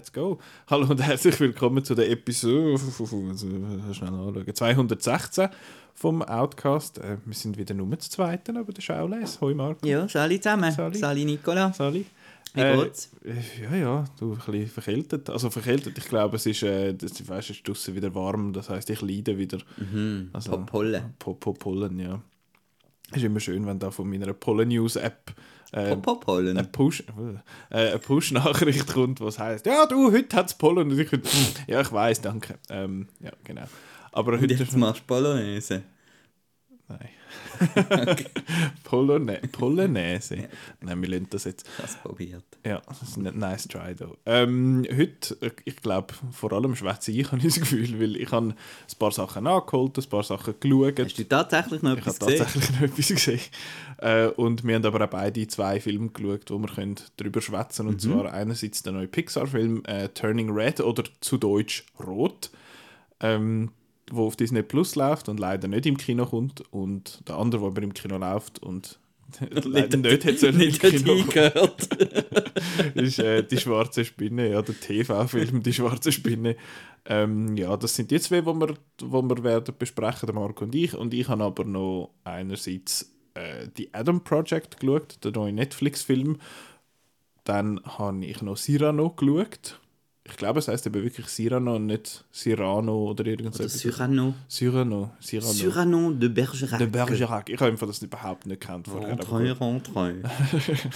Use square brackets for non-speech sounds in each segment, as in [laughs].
Let's go. Hallo und herzlich willkommen zu der Episode also, schnell anschauen, 216 vom Outcast. Äh, wir sind wieder nur zu zweiten, aber der Schauleis. Hoi Marco. Ja, Sali zusammen. Sali. Sali, Nicola. Sali. Wie Äh, geht's? äh, Ja, ja, du ein bisschen verkältet. Also verkältet, ich glaube, es ist, äh, das, weißt, es ist draussen wieder warm, das heisst, ich leide wieder. Mhm. Also, Pollen. Po, po, Pollen, ja. Ist immer schön, wenn da von meiner Pollen-News-App äh, Pollen. eine Push, äh, Push-Nachricht [laughs] kommt, was heißt, ja, du, heute hat es Pollen. Und ich, ja, ich weiß, danke. Ähm, ja, genau. Aber Und heute jetzt machst du Bolognese. Nein. [laughs] Polone Polonaise. Nein, wir lernen das jetzt. Ich habe es probiert. Ja, das ist ein nice try, though. Ähm, heute, ich glaube, vor allem schwätze ich, [laughs] habe ich das Gefühl, weil ich habe ein paar Sachen nachgeholt, ein paar Sachen geschaut. Hast du tatsächlich noch Ich habe etwas gesehen? tatsächlich noch etwas gesehen. Äh, und wir haben aber auch beide zwei Filme geschaut, wo wir können darüber schwätzen Und Mhm. zwar einerseits der neue Pixar-Film äh, Turning Red oder zu Deutsch Rot, ähm, wo auf Disney Plus läuft und leider nicht im Kino kommt. Und der andere, der aber im Kino läuft und [laughs] leider nicht, hat sollen im Nicht dort Kino hingehört. [laughs] ist äh, die schwarze Spinne, ja, der TV-Film Die schwarze Spinne. Ähm, ja, das sind die zwei, die wir, wo wir werden besprechen, der Marco und ich. Und ich habe aber noch einerseits äh, die Adam Project geschaut, der neue Netflix-Film. Dann habe ich noch Cyrano geschaut. Ich glaube, es heißt eben wirklich Cyrano und nicht Cyrano oder irgend so Oder. Cyrano. Cyrano. Cyrano. Cyrano de Bergerac. De Bergerac. Ich habe einfach das überhaupt nicht gekannt vorher. aber Rentré, rentré. [laughs]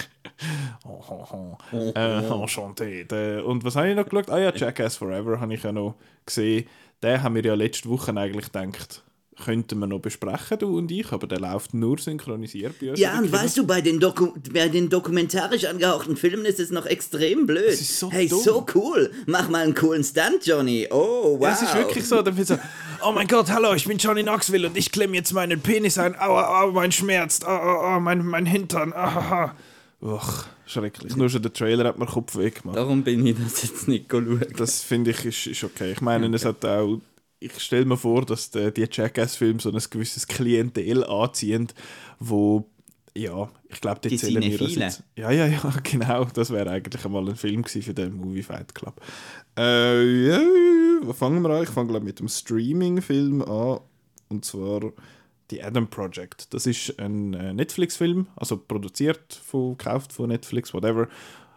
Oh, oh, oh. Äh, enchanté. Und was habe ich noch geschaut? Ah ja, Jackass Forever habe ich ja noch gesehen. Den haben wir ja letzte Woche eigentlich gedacht, könnten wir noch besprechen, du und ich, aber der läuft nur synchronisiert bei uns. Ja, und weißt du, bei den, Doku bei den dokumentarisch angehauchten Filmen ist es noch extrem blöd. Das ist so hey, dumm. so cool. Mach mal einen coolen Stunt, Johnny. Oh, wow. Ja, es ist wirklich so, dann so, oh mein Gott, hallo, ich bin Johnny Knoxville und ich klemme jetzt meinen Penis ein, aua, aua, mein Schmerz, aua, aua, mein, mein Hintern, ahaha. Uch, schrecklich. Nur schon der Trailer hat mir den Kopf weggemacht. Darum bin ich das jetzt nicht schauen. Das finde ich ist, ist okay. Ich meine, es hat auch. Ich stelle mir vor, dass die, die Jackass-Filme so ein gewisses Klientel anziehen, wo. Ja, ich glaube, die, Die zählen wir das jetzt. Ja, ja, ja, [laughs] genau. Das wäre eigentlich einmal ein Film gewesen für den Movie Fight Club. Äh, ja, wo fangen wir an? Ich fange gleich mit dem Streaming-Film an. Und zwar die Adam Project. Das ist ein äh, Netflix-Film, also produziert, von, gekauft von Netflix, whatever.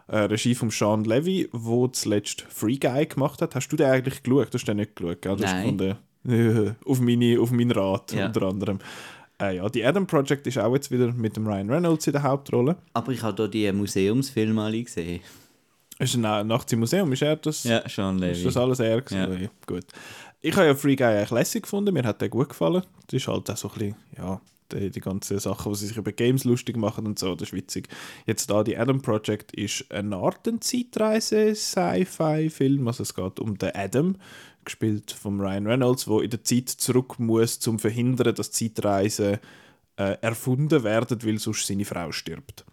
Äh, Regie von Sean Levy, wo zuletzt Free Guy gemacht hat. Hast du den eigentlich geschaut? Du hast den nicht geschaut, gell? Du Nein. gefunden, äh, auf, meine, auf meinen Rat Ja. unter anderem. Äh, ja, die Adam Project ist auch jetzt wieder mit dem Ryan Reynolds in der Hauptrolle. Aber ich habe hier die Museumsfilme alle gesehen. Ist ein Na- Nachts im Museum, ist er das? Ja, Sean Ist Levy. das alles er? Ja. Gut. Ich habe ja Free Guy eigentlich lässig gefunden, mir hat der gut gefallen. Das ist halt auch so ein bisschen, ja, die, die ganzen Sachen, die sie sich über Games lustig machen und so, das ist witzig. Jetzt da, die Adam Project ist eine Art ein Zeitreise-Sci-Fi-Film, also es geht um den Adam, gespielt von Ryan Reynolds, der in der Zeit zurück muss, um zu verhindern, dass Zeitreisen äh, erfunden werden, weil sonst seine Frau stirbt.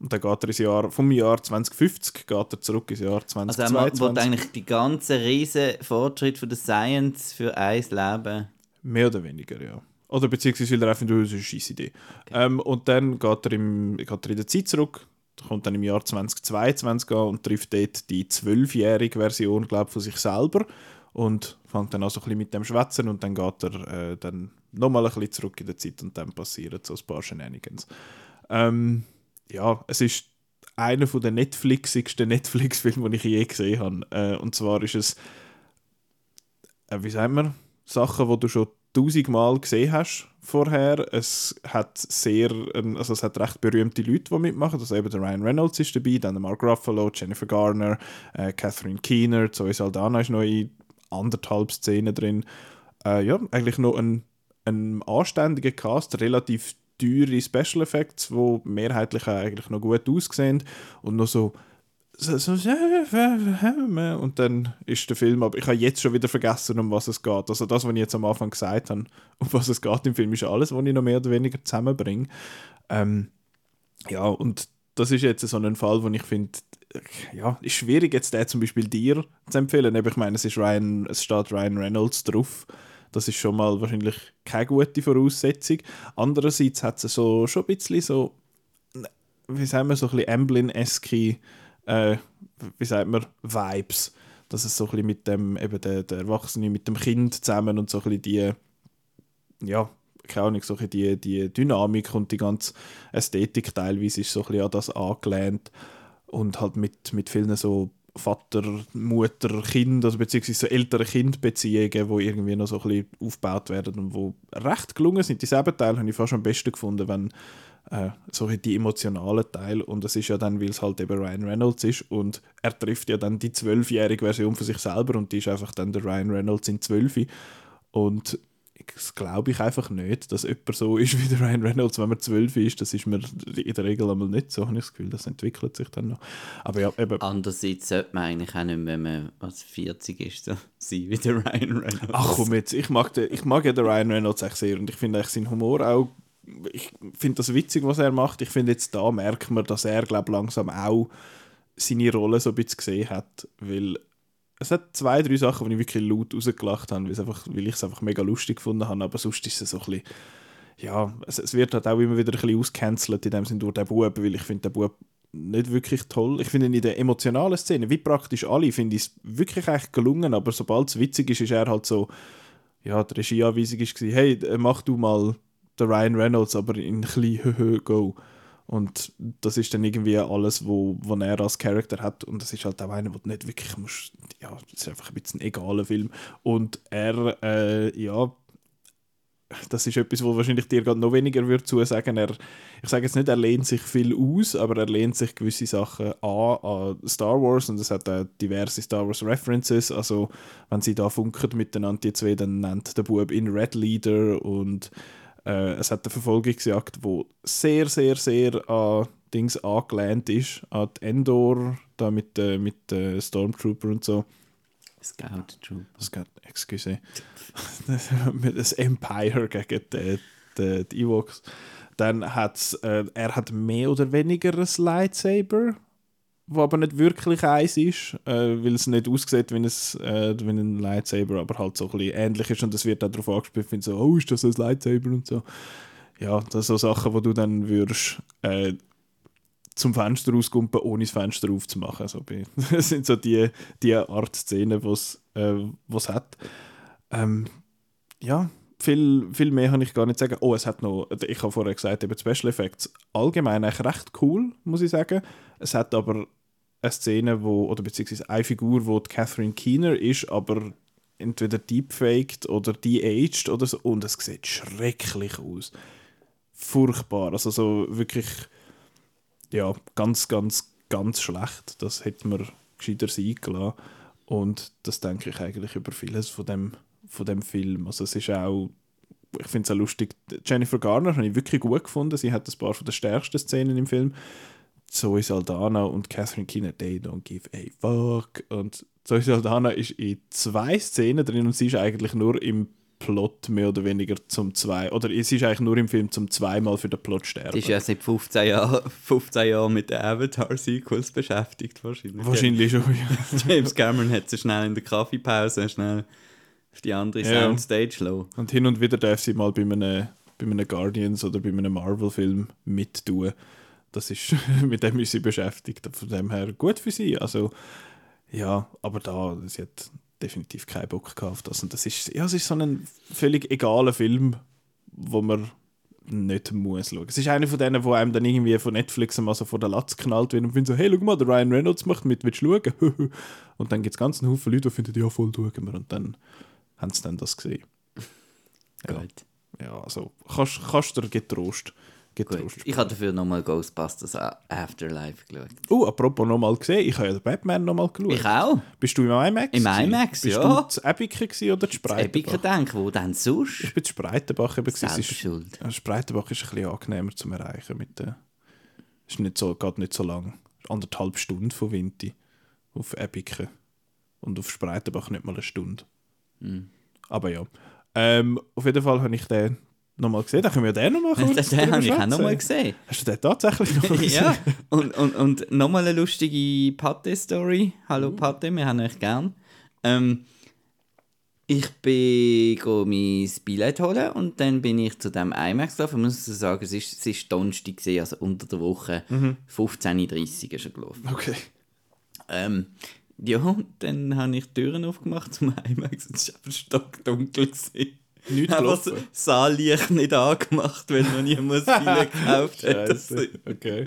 Und dann geht er ins Jahr, vom Jahr 2050 geht er zurück ins Jahr Also er 2022. wollte eigentlich die ganze riesen Fortschritt von der Science für ein Leben. Mehr oder weniger, ja. Oder beziehungsweise will er einfach nur, das ist eine scheisse Idee. Ähm, und dann geht er, im, geht er in der Zeit zurück, kommt dann im Jahr 2022 an und trifft dort die zwölfjährige Version, glaube von sich selber und fängt dann auch so ein bisschen mit dem schwätzen und dann geht er äh, dann nochmal ein bisschen zurück in der Zeit und dann passieren so ein paar Shenanigans. Ähm, ja, es ist einer der Netflixigsten Netflix-Filme, die ich je gesehen habe. Äh, und zwar ist es, äh, wie sagt man, Sachen, die du schon tausendmal gesehen hast vorher. Es hat sehr, ähm, also es hat recht berühmte Leute, die mitmachen. Also eben der Ryan Reynolds ist dabei, dann der Mark Ruffalo, Jennifer Garner, äh, Catherine Keener, Zoe Saldana ist noch in anderthalb Szenen drin. Äh, ja, eigentlich noch ein, ein anständiger Cast, relativ teure Special Effects, die mehrheitlich eigentlich noch gut aussehen und noch so so, so, und dann ist der Film, aber ich habe jetzt schon wieder vergessen, um was es geht. Also das, was ich jetzt am Anfang gesagt habe, um was es geht im Film, ist alles, was ich noch mehr oder weniger zusammenbringe. Ähm, ja, und das ist jetzt so ein Fall, wo ich finde, ja, ist schwierig jetzt den zum Beispiel dir zu empfehlen. Ich meine, es, ist Ryan, es steht Ryan Reynolds drauf. Das ist schon mal wahrscheinlich keine gute Voraussetzung. Andererseits hat es so, schon ein bisschen so, wie sagen wir, so ein bisschen Amblin-eske, äh, wie sagt man, Vibes. Dass es so ein bisschen mit dem, eben der, der Erwachsene mit dem Kind zusammen und so ein bisschen die, ja, keine Ahnung, so die, die Dynamik und die ganze Ästhetik teilweise ist so ein bisschen an das angelehnt und halt mit, mit vielen so Vater, Mutter, Kind, also beziehungsweise so ältere Kindbeziehungen, die irgendwie noch so ein bisschen aufgebaut werden und wo recht gelungen sind. Die Teile habe ich fast am besten gefunden, wenn äh, so die emotionalen Teil und das ist ja dann, weil es halt eben Ryan Reynolds ist und er trifft ja dann die zwölfjährige Version von sich selber und die ist einfach dann der Ryan Reynolds in zwölf und das glaube ich einfach nicht, dass jemand so ist [laughs] wie der Ryan Reynolds, wenn man zwölf ist. Das ist mir in der Regel einmal nicht so, habe ich das Gefühl. Das entwickelt sich dann noch. Aber ja, eben. Andererseits sollte man eigentlich auch nicht, wenn man als 40 ist, so [laughs] sein wie der Ryan Reynolds. Ach komm jetzt, ich mag, den, ich mag ja den Ryan Reynolds echt sehr und ich finde seinen Humor auch ich finde das witzig, was er macht. Ich finde jetzt da merkt man, dass er glaube langsam auch seine Rolle so ein bisschen gesehen hat, weil es hat zwei, drei Sachen, die ich wirklich laut rausgelacht habe, einfach, weil ich es einfach mega lustig gefunden habe, aber sonst ist es so ein bisschen, ja, es, es wird halt auch immer wieder ein bisschen ausgecancelt in dem Sinne durch den Bub, weil ich finde den Bub nicht wirklich toll. Ich finde ihn in der emotionalen Szene, wie praktisch alle, finde ich es wirklich echt gelungen, aber sobald es witzig ist, ist er halt so, ja, die Regieanweisung war, hey, mach du mal den Ryan Reynolds, aber in ein bisschen go. Und das ist dann irgendwie alles, wo, wo er als Charakter hat. Und das ist halt auch einer, du nicht wirklich musst. Ja, das ist einfach ein bisschen ein egaler Film. Und er, äh, ja, das ist etwas, wo wahrscheinlich dir gerade noch weniger würde zusagen. Er, ich sage jetzt nicht, er lehnt sich viel aus, aber er lehnt sich gewisse Sachen an, an Star Wars und es hat auch diverse Star Wars References. Also wenn sie da funken miteinander die zwei, dann nennt der Bub ihn Red Leader und äh, es hat eine Verfolgungsjagd, die sehr, sehr, sehr an Dings angelehnt ist, an die Endor, da mit, äh, mit äh, Stormtrooper und so. Scout Trooper. Scout, excuse. [laughs] das Empire gegen die, die, die Ewoks. Dann hat äh, er hat mehr oder weniger ein Lightsaber wo aber nicht wirklich eins ist, äh, weil es nicht aussieht wie äh, wie ein Lightsaber, aber halt so ein bisschen ähnlich ist und es wird auch darauf angespielt, wenn so, oh, ist das ein Lightsaber und so. Ja, das sind so Sachen, wo du dann würdest äh, zum Fenster rauskumpen, ohne das Fenster aufzumachen. So, [laughs] das sind so die, die Art Szenen, die es äh, hat. Ähm, ja, viel, viel mehr kann ich gar nicht sagen. Oh, es hat noch, ich habe vorher gesagt, eben Special Effects allgemein eigentlich recht cool, muss ich sagen. Es hat aber eine Szene, wo, oder beziehungsweise eine Figur, wo Catherine Keener ist, aber entweder deepfaked oder de-aged oder so. Und es sieht schrecklich aus. Furchtbar. Also so wirklich, ja, ganz, ganz, ganz schlecht. Das hätte man gescheiter sein gelassen. Und das denke ich eigentlich über vieles von dem von dem Film. Also es ist auch, ich finde es auch lustig, Jennifer Garner habe ich wirklich gut gefunden. Sie hat ein paar von der stärksten Szenen im Film. Zoe Saldana und Catherine Keener, they don't give a fuck. Und Zoe Saldana ist in zwei Szenen drin und sie ist eigentlich nur im Plot mehr oder weniger zum zwei oder sie ist eigentlich nur im Film zum zweimal für den Plot sterben. Die ist ja seit 15 Jahren, 15 Jahren mit den Avatar-Sequels beschäftigt wahrscheinlich. Wahrscheinlich schon, ja. [laughs] James Cameron hat sie schnell in der Kaffeepause schnell auf die andere ja. Soundstage lassen. Und hin und wieder darf sie mal bei einem, bei einem Guardians oder bei einem Marvel-Film mittun. Das ist, [laughs] mit dem ist sie beschäftigt. Von dem her gut für sie. Also, ja, aber da, sie hat definitiv keinen Bock gehabt auf das. Und das ist, ja, es ist so ein völlig egaler Film, wo man nicht muss schauen. Es ist einer von denen, wo einem dann irgendwie von Netflix mal so vor der Latz knallt wird und findet so, hey, schau mal, der Ryan Reynolds macht mit, willst du schauen? [laughs] und dann gibt es ganz einen Haufen Leute, die finden, ja, voll schauen wir. Und dann haben sie dann das gesehen. [laughs] Ja. Gut. Ja, also kannst, kannst du dir getrost, getrost Ich habe dafür nochmal Ghostbusters Afterlife geschaut. Oh, apropos nochmal gesehen, ich habe ja den Batman nochmal geschaut. Ich auch. Bist du im IMAX? Im IMAX, Bist ja. Bist du zu Ebiken oder zu Spreitenbach? Ebiken denke wo denn sonst? Ich bin zu Spreitenbach. Selbstschuld. Spreitenbach ist ein bisschen angenehmer zu erreichen. Mit der, ist nicht so, geht nicht so lang. Anderthalb Stunden von Winti auf Ebiken. Und auf Spreitenbach nicht mal eine Stunde. Mhm. Aber ja. Ähm, auf jeden Fall habe ich den nochmal gesehen? Dann können wir den nochmal [laughs] kurz Den, den habe ich auch nochmal gesehen. Hast du den tatsächlich nochmal [laughs] gesehen? ja, und, und, und nochmal eine lustige Pate-Story. Hallo Pate, wir haben euch gern. Ähm, ich bin mein Billett holen und dann bin ich zu dem IMAX gelaufen. Ich muss sagen, es ist, es ist Donnerstag, also unter der Woche. 15.30 Uhr ist er gelaufen. Okay. Ähm, ja, und dann habe ich die Türen aufgemacht zum IMAX und es war einfach stockdunkel. Nichts Einfach das Saallicht nicht angemacht, weil noch niemand Billett gekauft hat. [laughs] Scheiße. Okay.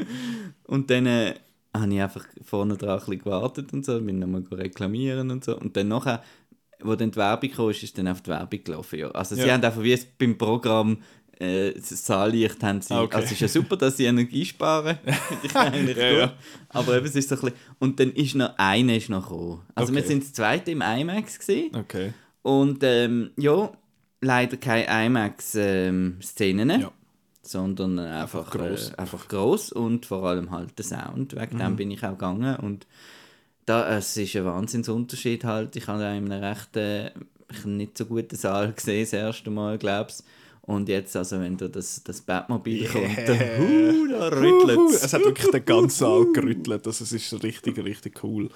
Und dann äh, habe ich einfach vorne dran ein bisschen gewartet und so, bin nochmal reklamieren und so. Und dann nachher, wo dann die Werbung kam, ist, ist dann auf die Werbung gelaufen. Ja. Also sie Ja. haben einfach wie es beim Programm äh, das Saallicht haben sie. Okay. Also es ist ja super, dass sie Energie sparen. [laughs] Ich eigentlich Ja, gut. ja. Aber eben, es ist so ein bisschen... Und dann ist noch einer ist noch gekommen. Also wir Okay. sind das zweite im IMAX gewesen. Okay. Und ähm, ja, leider keine IMAX-Szenen, Ja. sondern einfach, Einfach gross. Äh, einfach gross und vor allem halt der Sound. Wegen Mhm. dem bin ich auch gegangen. Und da, es ist ein Wahnsinnsunterschied halt. Ich habe auch in einem recht äh, nicht so guten Saal gesehen, das erste Mal, glaube ich. Und jetzt, also wenn da das, das Batmobil Yeah. kommt, dann, da rüttelt es. Es hat wirklich den ganzen Saal gerüttelt. Also es ist richtig, richtig cool.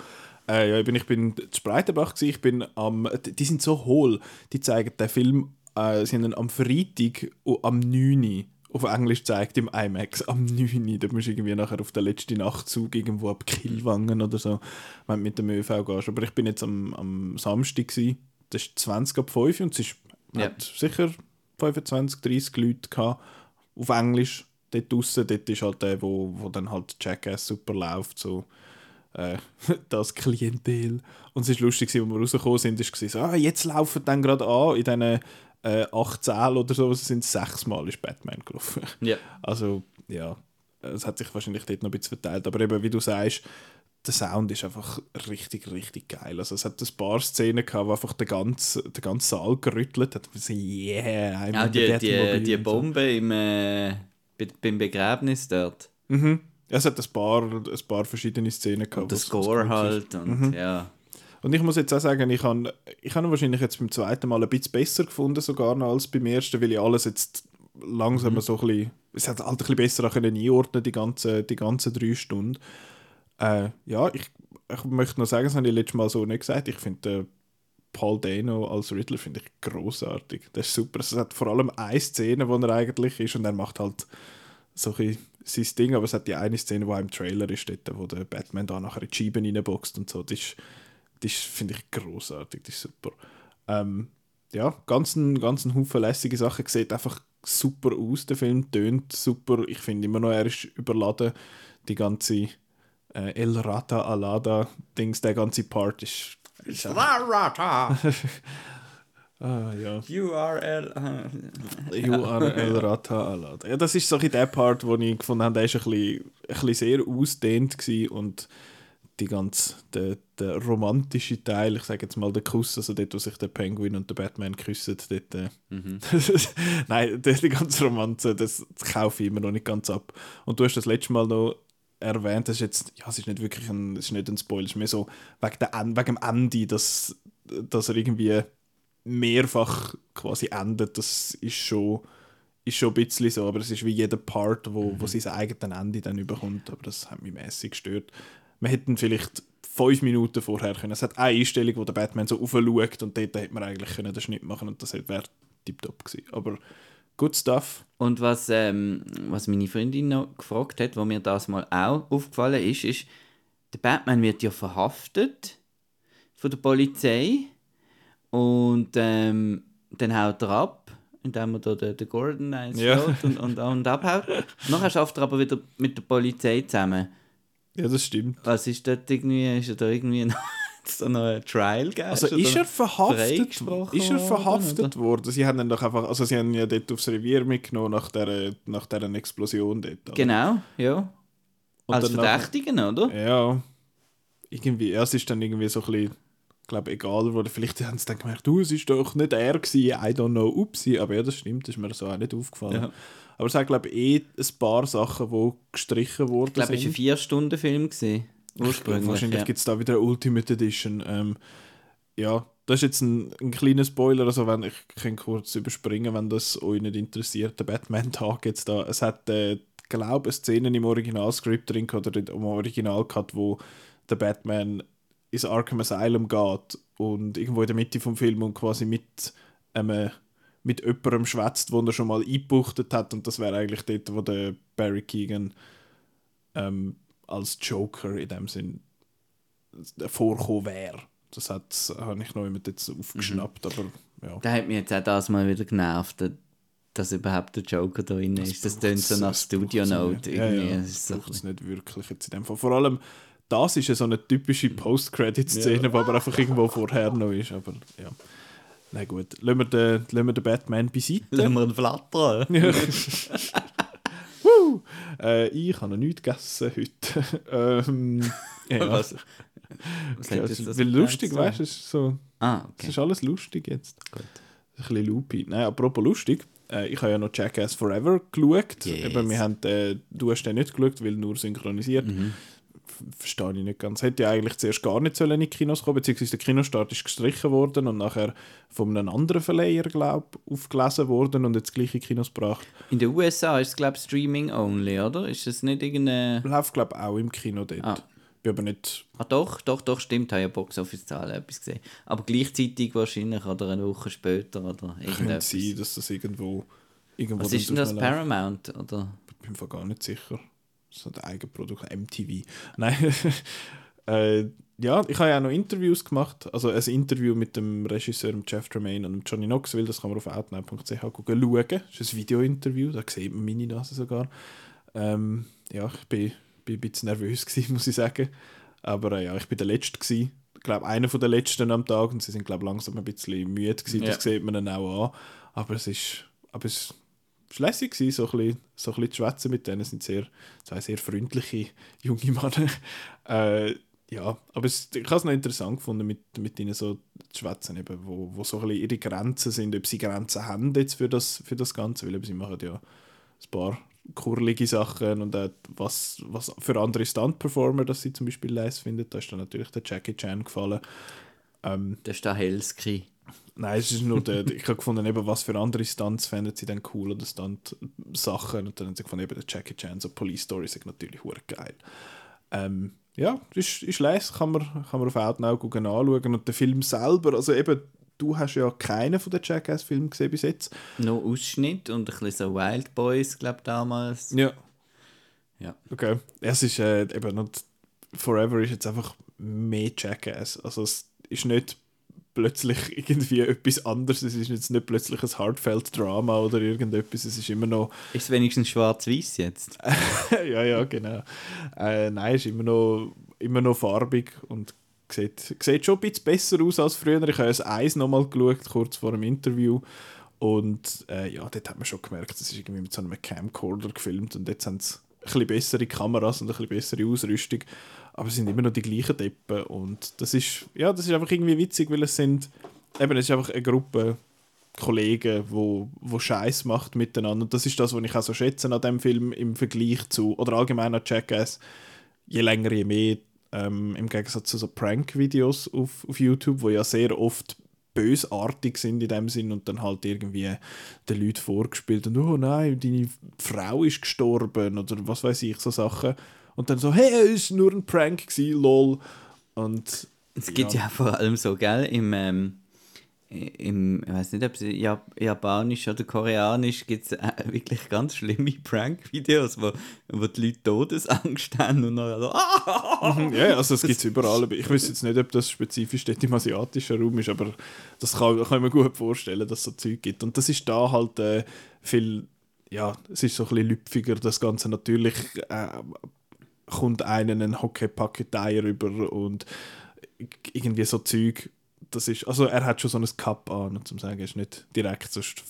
Äh, ja, ich bin, ich bin in Spreitenbach gewesen. Ich bin am, die sind so hohl. Die zeigen den Film, äh, sie haben am Freitag oh, am 9. Uhr auf Englisch gezeigt im IMAX am 9. Uhr. Da musst du irgendwie nachher auf den letzten Nachtzug irgendwo ab Kielwangen oder so, wenn du mit dem ÖV gehst. Aber ich bin jetzt am, am Samstag gewesen. Das ist 20 ab 5 und es ist, Ja. sicher 25, 30 Leute gehabt, auf Englisch. Dort draussen, dort ist halt der, wo, wo dann halt Jackass super läuft, so äh, [laughs] das Klientel. Und es war lustig, als wir rausgekommen sind, ist es so, ah, jetzt laufen dann gerade an, in diesen äh, 8 Sälen oder so, es sind sechsmal ist Batman gelaufen. Ja. Also, ja, es hat sich wahrscheinlich dort noch ein bisschen verteilt. Aber eben, wie du sagst, der Sound ist einfach richtig, richtig geil. Also es hat ein paar Szenen gehabt, wo einfach der ganze, der ganze Saal gerüttelt hat. So, yeah, the die, die, die und so. Bombe im, äh, bei, beim Begräbnis dort. Mhm. Ja, es hat ein paar, ein paar verschiedene Szenen gehabt. Und der Score halt. Und, ja. Und ich muss jetzt auch sagen, ich habe ich hab ihn wahrscheinlich jetzt beim zweiten Mal ein bisschen besser gefunden, sogar noch als beim ersten, weil ich alles jetzt langsam so ein bisschen, es hat halt ein bisschen besser einordnen die ganzen die ganze drei Stunden. Äh, ja, ich, ich möchte noch sagen, das habe ich letztes Mal so nicht gesagt, ich finde Paul Dano als Riddler finde ich großartig. Das ist super. Es hat vor allem eine Szene, wo er eigentlich ist und er macht halt so ein sein Ding, aber es hat die eine Szene, die auch im Trailer ist, dort, wo der Batman da nachher in die Scheiben reinboxt und so. Das ist, das finde ich, großartig, das ist super. Ähm, ja, ganz ein, ganz ein Haufen lässige Sachen. Sieht einfach super aus, der Film, tönt super. Ich finde immer noch, er ist überladen. Die ganze äh, El Rata Alada Dings, der ganze Part ist. ist einfach- [laughs] ah, ja. URL. You are El Rata Alada. Ja, das ist so ein der Part, wo ich gefunden habe, der war ein bisschen, ein bisschen sehr ausdehnt und die ganze, der, der romantische Teil, ich sage jetzt mal der Kuss, also dort, wo sich der Penguin und der Batman küssen, dort, äh, [laughs] nein, die, die ganze Romanze, das, das kaufe ich immer noch nicht ganz ab. Und du hast das letzte Mal noch erwähnt, das ist jetzt, ja, es ist nicht wirklich ein, es ist nicht ein Spoiler, es ist mehr so wegen, der, En- wegen dem Ende, dass, dass er irgendwie mehrfach quasi endet, das ist schon, ist schon ein bisschen so, aber es ist wie jeder Part, wo, wo sein eigenes Ende dann überkommt, aber das hat mich mäßig gestört. Wir hätten vielleicht fünf Minuten vorher können. Es hat eine Einstellung, wo der Batman so aufschaut und dort hätte man eigentlich können den Schnitt machen und das wäre tipptopp gewesen. Aber good stuff. Und was, ähm, was meine Freundin noch gefragt hat, wo mir das mal auch aufgefallen ist, ist, der Batman wird ja verhaftet von der Polizei und ähm, dann haut er ab, indem er da den, den Gordon eins Ja. und, und, und abhaut. [laughs] Nachher schafft er aber wieder mit der Polizei zusammen. Ja, das stimmt. Was ist dort irgendwie, ist da irgendwie so noch Trial gegeben? Also ist er verhaftet, ist er worden, verhaftet worden? Sie haben ihn doch einfach, also sie haben ihn ja dort aufs Revier mitgenommen nach der, nach dieser Explosion dort. oder? Genau, ja. Und Als Verdächtigen, oder? Ja, irgendwie, ja, es ist dann irgendwie so ein bisschen, ich glaube, egal geworden. Vielleicht haben sie dann gemerkt, du, es ist doch nicht er gewesen, I don't know, upsi. Aber ja, das stimmt, das ist mir so auch nicht aufgefallen. Ja. Aber es sind, glaube ich, eh ein paar Sachen, die gestrichen wurden Ich glaube, es war ein Vier-Stunden-Film. Ursprünglich. Wahrscheinlich ja. gibt es da wieder eine Ultimate Edition. Ähm, ja, das ist jetzt ein, ein kleiner Spoiler, also wenn ich kann kurz überspringen, wenn das euch nicht interessiert, der Batman-Tag jetzt da. Es hat, äh, glaube ich, Szenen im Originalscript drin oder im Original gehabt, wo der Batman ins Arkham Asylum geht und irgendwo in der Mitte vom Film und quasi mit einem mit jemandem schwätzt, wo er schon mal eingebuchtet hat und das wäre eigentlich dort, wo der Barry Keegan ähm, als Joker in dem Sinn vorkommen wäre. Das hat habe ich noch immer jetzt aufgeschnappt, mhm. aber ja. Da hat mich jetzt auch das mal wieder genervt, dass überhaupt der Joker da drin ist. Das tönt so nach Studio Note irgendwie. Ja, ja, das braucht es nicht wirklich jetzt in dem Fall. Vor allem, das ist ja so eine typische Post-Credit-Szene, ja. die aber einfach irgendwo vorher noch ist. Aber ja. Na gut, lassen wir den, lassen wir den Batman beiseite. Lassen wir ihn flattern. Ja. [laughs] [laughs] äh, ich habe noch nichts gegessen heute. [laughs] ähm, ja. Was? Was ja, das, das lustig, weißt du, es ist so. Ah, okay. Es ist alles lustig jetzt. Gut. Ein bisschen loopy. Nein, apropos lustig, äh, ich habe ja noch Jackass Forever geschaut. Yes. Eben, wir haben, äh, du hast den nicht geschaut, weil nur synchronisiert. Mhm verstehe ich nicht ganz. Hätte ja eigentlich zuerst gar nicht sollen in die Kinos kommen, beziehungsweise der Kinostart ist gestrichen worden und nachher von einem anderen Verleiher, glaube aufgelesen worden und jetzt gleich in Kinos gebracht. In den USA ist es, glaube ich, Streaming only, oder? Ist es nicht irgendeine... Läuft, glaube ich, auch im Kino dort. Ah. Bin aber nicht... Ah doch, doch, doch, stimmt, habe ja Box-Office-Zahlen etwas gesehen. Aber gleichzeitig wahrscheinlich, oder eine Woche später, oder irgendetwas. Könnte sein, dass das irgendwo... irgendwo Was ist denn das, Paramount, oder? Ich bin mir gar nicht sicher so ein Eigenprodukt, MTV. [laughs] Nein, äh, ja, ich habe ja auch noch Interviews gemacht, also ein Interview mit dem Regisseur Jeff Tremaine und Johnny Knoxville, das kann man auf outnow.ch schauen. Das ist ein Video-Interview, da sieht man meine Nase sogar. Ähm, ja, ich bin, bin ein bisschen nervös [laughs] gewesen, muss ich sagen. Aber äh, ja, ich bin der Letzte gewesen. Ich glaube, einer von den Letzten am Tag und sie sind, glaube langsam ein bisschen müde gewesen, ja. das sieht man dann auch an. Aber es ist, aber es lässig gewesen, so ein bisschen, so ein bisschen zu schwätzen mit denen. Es sind sehr, zwei sehr freundliche junge Männer. [laughs] äh, ja, aber es, ich habe es noch interessant gefunden, mit, mit ihnen so zu schwätzen, eben, wo, wo so ein bisschen ihre Grenzen sind, ob sie Grenzen haben jetzt für das, für das Ganze, weil eben, sie machen ja ein paar kurlige Sachen und auch was, was für andere Stunt-Performer, dass sie zum Beispiel leise finden, da ist dann natürlich der Jackie Chan gefallen. Ähm, der Helski. Nein, es ist nur der, ich habe gefunden, eben, was für andere Stunts fänden sie dann cool oder Stunt-Sachen. Und dann haben sie gefunden, eben der Jackie Chan, so Police Stories sind natürlich hure geil. Ähm, ja, ist, ist leise, kann man, kann man auf Outnow anschauen. Und der Film selber, also eben, du hast ja keinen von den Jackass-Filmen gesehen bis jetzt. Noch Ausschnitt und ein bisschen so Wild Boys, glaube ich, damals. Ja. Ja. Okay. Es ist äh, eben, und Forever ist jetzt einfach mehr Jackass. Also es ist nicht plötzlich [laughs] irgendwie etwas anderes. Es ist jetzt nicht plötzlich ein Heartfelt-Drama oder irgendetwas. Es ist immer noch. Ist es wenigstens schwarz-weiß jetzt? [laughs] ja, ja, genau. Äh, nein, es ist immer noch, immer noch farbig und sieht, sieht schon ein bisschen besser aus als früher. Ich habe das Eis nochmal geschaut, kurz vor dem Interview. Und äh, ja, dort hat man schon gemerkt, es ist irgendwie mit so einem Camcorder gefilmt und jetzt haben sie ein bisschen bessere Kameras und ein bisschen bessere Ausrüstung aber es sind immer noch die gleichen Deppen und das ist, ja, das ist einfach irgendwie witzig, weil es sind, eben, es ist einfach eine Gruppe Kollegen, wo, wo Scheiß macht miteinander. Und das ist das, was ich auch so schätze an dem Film im Vergleich zu, oder allgemein an Jackass, je länger, je mehr, ähm, im Gegensatz zu so Prank-Videos auf, auf YouTube, wo ja sehr oft bösartig sind in dem Sinn und dann halt irgendwie den Leuten vorgespielt und oh nein, deine Frau ist gestorben oder was weiß ich, so Sachen und dann so, hey, es war nur ein Prank, gewesen, lol. Und, es gibt ja. ja vor allem so, gell, im, ähm, im ich weiß nicht, ob es Japanisch oder Koreanisch gibt es äh, wirklich ganz schlimme Prank-Videos, wo, wo die Leute Todesangst haben und dann so, [laughs] mhm, Ja, also es gibt es überall. Ich weiß jetzt nicht, ob das spezifisch dort im asiatischen Raum ist, aber das kann, kann ich mir gut vorstellen, dass es so Zeug gibt. Und das ist da halt äh, viel, ja, es ist so ein bisschen lüpfiger, das Ganze natürlich äh, kommt einen ein Hockey-Packetei rüber und irgendwie so Zeug. Das ist, also er hat schon so ein Cup an, zum sagen, ist nicht direkt, sonst,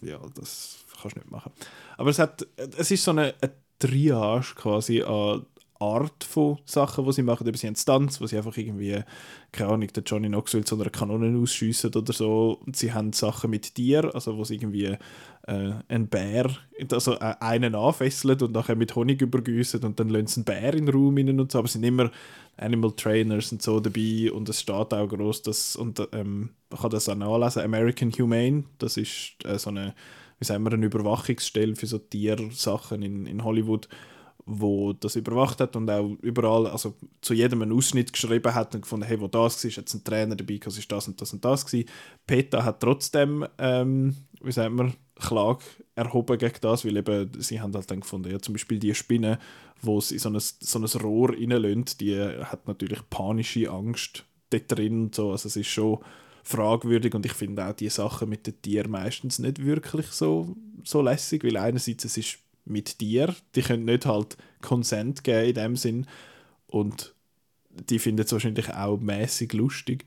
ja, das kannst du nicht machen. Aber es hat, es ist so eine, eine Triage quasi an Art von Sachen, die sie machen. Eben, sie haben Stunts, wo sie einfach irgendwie, keine Ahnung, der Johnny Knoxville zu einer Kanone ausschiessen oder so. Und sie haben Sachen mit Tier, also wo sie irgendwie äh, einen Bär, also äh, einen anfesseln und nachher mit Honig übergüssen und dann lassen sie einen Bär in den Raum rein und so. Aber es sind immer Animal Trainers und so dabei und es steht auch groß, dass, und ähm, man kann das auch nachlesen, American Humane, das ist äh, so eine, wie sagen wir, eine Überwachungsstelle für so Tiersachen in, in Hollywood wo das überwacht hat und auch überall, also zu jedem einen Ausschnitt geschrieben hat und gefunden, hey, wo das war, ist jetzt ein Trainer dabei, es ist das und das und das gewesen. PETA hat trotzdem, ähm, wie sagt man, Klage erhoben gegen das, weil eben, sie haben halt dann gefunden, ja, zum Beispiel die Spinne, wo es in so ein, so ein Rohr reinlönt, die hat natürlich panische Angst dort drin und so, also es ist schon fragwürdig und ich finde auch die Sachen mit den Tieren meistens nicht wirklich so, so lässig, weil einerseits es ist mit dir. Die können nicht halt Consent geben in dem Sinn. Und die finden es wahrscheinlich auch mäßig lustig.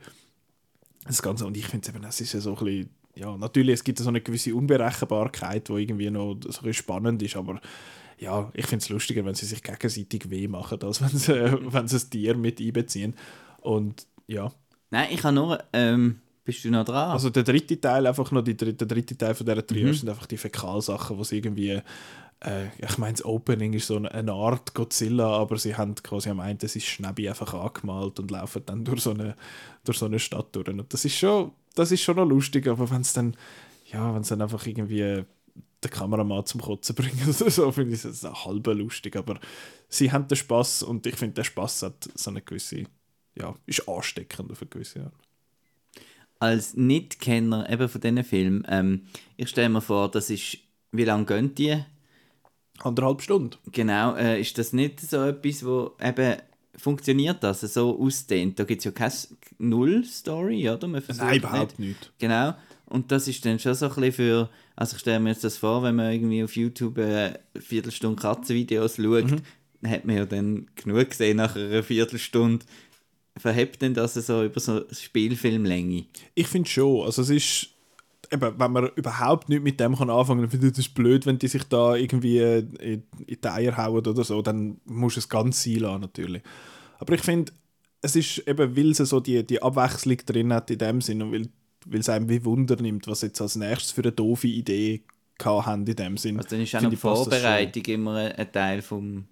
Das Ganze, und ich finde es eben, es ist ja so ein bisschen, ja, natürlich, es gibt so eine gewisse Unberechenbarkeit, die irgendwie noch so ein bisschen spannend ist, aber ja, ich finde es lustiger, wenn sie sich gegenseitig weh machen, als wenn sie, [laughs] wenn sie das Tier mit einbeziehen. Und ja. Nein, ich habe nur, ähm, bist du noch dran? Also der dritte Teil, einfach noch die, der dritte Teil von dieser Trio mhm. sind einfach die Fäkalsachen, wo sie irgendwie äh, ich meine, das Opening ist so eine, Art Godzilla, aber sie haben quasi am Ende sein Schnäbi einfach angemalt und laufen dann durch so eine, durch so eine Stadt durch. Und das ist schon, das ist schon noch lustig, aber wenn es dann, ja, wenn es dann einfach irgendwie den Kameramann zum Kotzen bringen [laughs] oder so, finde ich es halb lustig. Aber sie haben den Spaß und ich finde, der Spaß hat so eine gewisse, ja, ist ansteckend auf eine gewisse Art. Als Nicht-Kenner eben von diesen Filmen, ähm, ich stelle mir vor, das ist, wie lange gehen die? Anderthalb Stunden. Genau, äh, ist das nicht so etwas, wo eben funktioniert das so ausdehnt? Da gibt es ja keine Null-Story, oder? Man Nein, überhaupt nicht. nicht. Genau, und das ist dann schon so ein bisschen für, also ich stelle mir jetzt das vor, wenn man irgendwie auf YouTube eine Viertelstunde Katzenvideos schaut, mhm. dann hat man ja dann genug gesehen nach einer Viertelstunde. Verhebt denn das so über so Spielfilmlänge? Ich finde schon, also es ist eben, wenn man überhaupt nicht mit dem kann anfangen kann, finde ich das blöd, wenn die sich da irgendwie in, in die Eier hauen oder so, dann muss es ganz sein lassen, natürlich. Aber ich finde, es ist eben, weil es so die, die Abwechslung drin hat in dem Sinn und weil, weil es einem wie Wunder nimmt, was jetzt als nächstes für eine doofe Idee haben in dem Sinn. Also dann ist auch die Vorbereitung immer ein Teil vom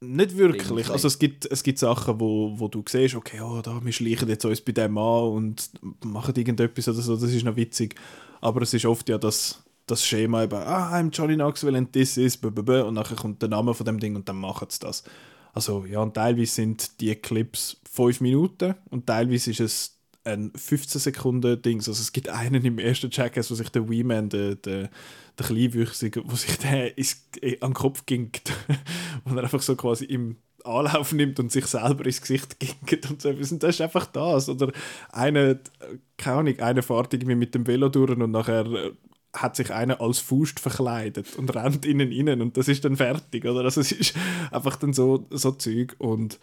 nicht wirklich. Also es gibt, es gibt Sachen, wo, wo du siehst, okay, oh, da, wir schleichen jetzt uns bei dem an und machen irgendetwas oder so, das ist noch witzig. Aber es ist oft ja das, das Schema eben, ah, I'm Johnny Knoxville and this is, und nachher kommt der Name von dem Ding und dann machen sie das. Also ja, und teilweise sind die Clips fünf Minuten und teilweise ist es ein 15 Sekunden Ding. Also es gibt einen im ersten Jackass, wo sich der Wee-Man, der, der, der Kleinwüchsige, wo sich der ins, äh, an den Kopf gingt. [laughs] wo er einfach so quasi im Anlauf nimmt und sich selber ins Gesicht gingt und so etwas. Und das ist einfach das. Oder einer, keine Ahnung, einer fährt irgendwie mit dem Velo durch und nachher äh, hat sich einer als Faust verkleidet und rennt innen rein und das ist dann fertig, oder? Also es ist einfach dann so, so Zeug und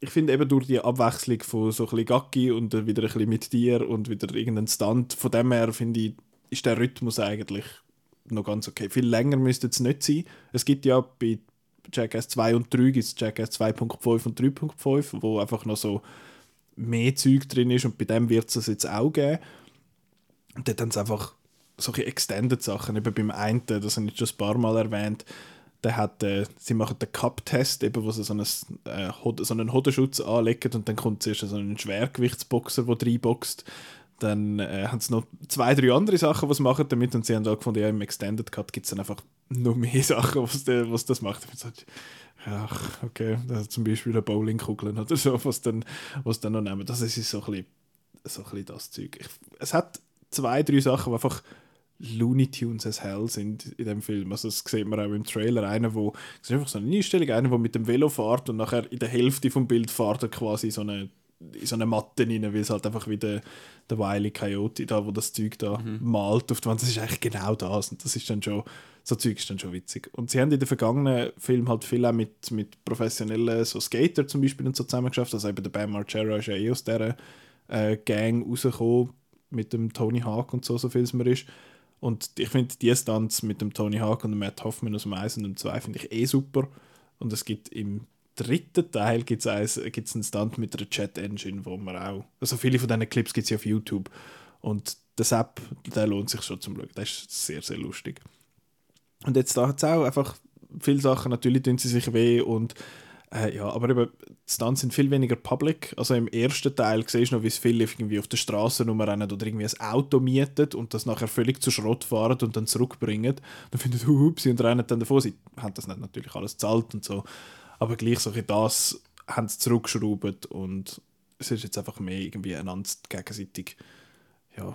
ich finde eben durch die Abwechslung von so ein bisschen Gacki und wieder ein bisschen mit dir und wieder irgendein Stand, von dem her finde ich, ist der Rhythmus eigentlich noch ganz okay. Viel länger müsste es nicht sein. Es gibt ja bei Jackass 2 und 3 gibt es Jackass 2.5 und 3.5, wo einfach noch so mehr Zeug drin ist und bei dem wird es jetzt auch geben. Und dort haben sie einfach solche Extended-Sachen, eben beim einen, das habe ich schon ein paar Mal erwähnt, der hat, äh, sie machen den Cup-Test, wo sie so einen, äh, so einen Hodenschutz anlegen und dann kommt zuerst so ein Schwergewichtsboxer, der reinboxt. Dann äh, haben sie noch zwei, drei andere Sachen, die sie machen damit und sie haben auch gefunden, ja, im Extended Cut gibt es dann einfach noch mehr [laughs] Sachen, was, der, was das macht. Ach, okay, zum Beispiel eine Bowlingkugeln oder so, was dann, was dann noch nehmen. Das ist so ein bisschen, so ein bisschen das Zeug. Ich, es hat zwei, drei Sachen, die einfach Looney Tunes as hell sind in dem Film. Also das sieht man auch im Trailer. Einer, wo, das ist einfach so eine Einstellung, einer, der mit dem Velo fährt und nachher in der Hälfte vom Bild fährt er quasi so eine, in so eine Matte rein, weil es halt einfach wie der, der Wiley Coyote da, wo das Zeug da mhm. malt auf die Wand. Das ist eigentlich genau das und das ist dann schon, so Zeug ist dann schon witzig. Und sie haben in den vergangenen Filmen halt viel auch mit, mit professionellen so Skater zum Beispiel und so zusammengeschafft. Also eben der Bam Margera ist ja eh aus dieser äh, Gang rausgekommen mit dem Tony Hawk und so, so viel es mir ist. Und ich finde die Stunts mit dem Tony Hawk und dem Matt Hoffman aus dem 1 und dem 2 finde ich eh super. Und es gibt im dritten Teil gibt es einen Stunt mit einer Chat-Engine, wo man auch, also viele von diesen Clips gibt es ja auf YouTube und das App, der lohnt sich schon zum Schauen, das ist sehr, sehr lustig. Und jetzt da hat es auch einfach viele Sachen, natürlich tun sie sich weh und äh, ja, aber eben, die Stunts sind viel weniger public. Also im ersten Teil siehst du noch, wie es viele irgendwie auf der Straße rumrennen oder irgendwie ein Auto mietet und das nachher völlig zu Schrott fahren und dann zurückbringen. Dann finden sie, [laughs] hups, und rennen dann davon. Sie haben das nicht natürlich alles zahlt und so. Aber gleich so das haben sie zurückgeschraubt und es ist jetzt einfach mehr irgendwie einander gegenseitig ja,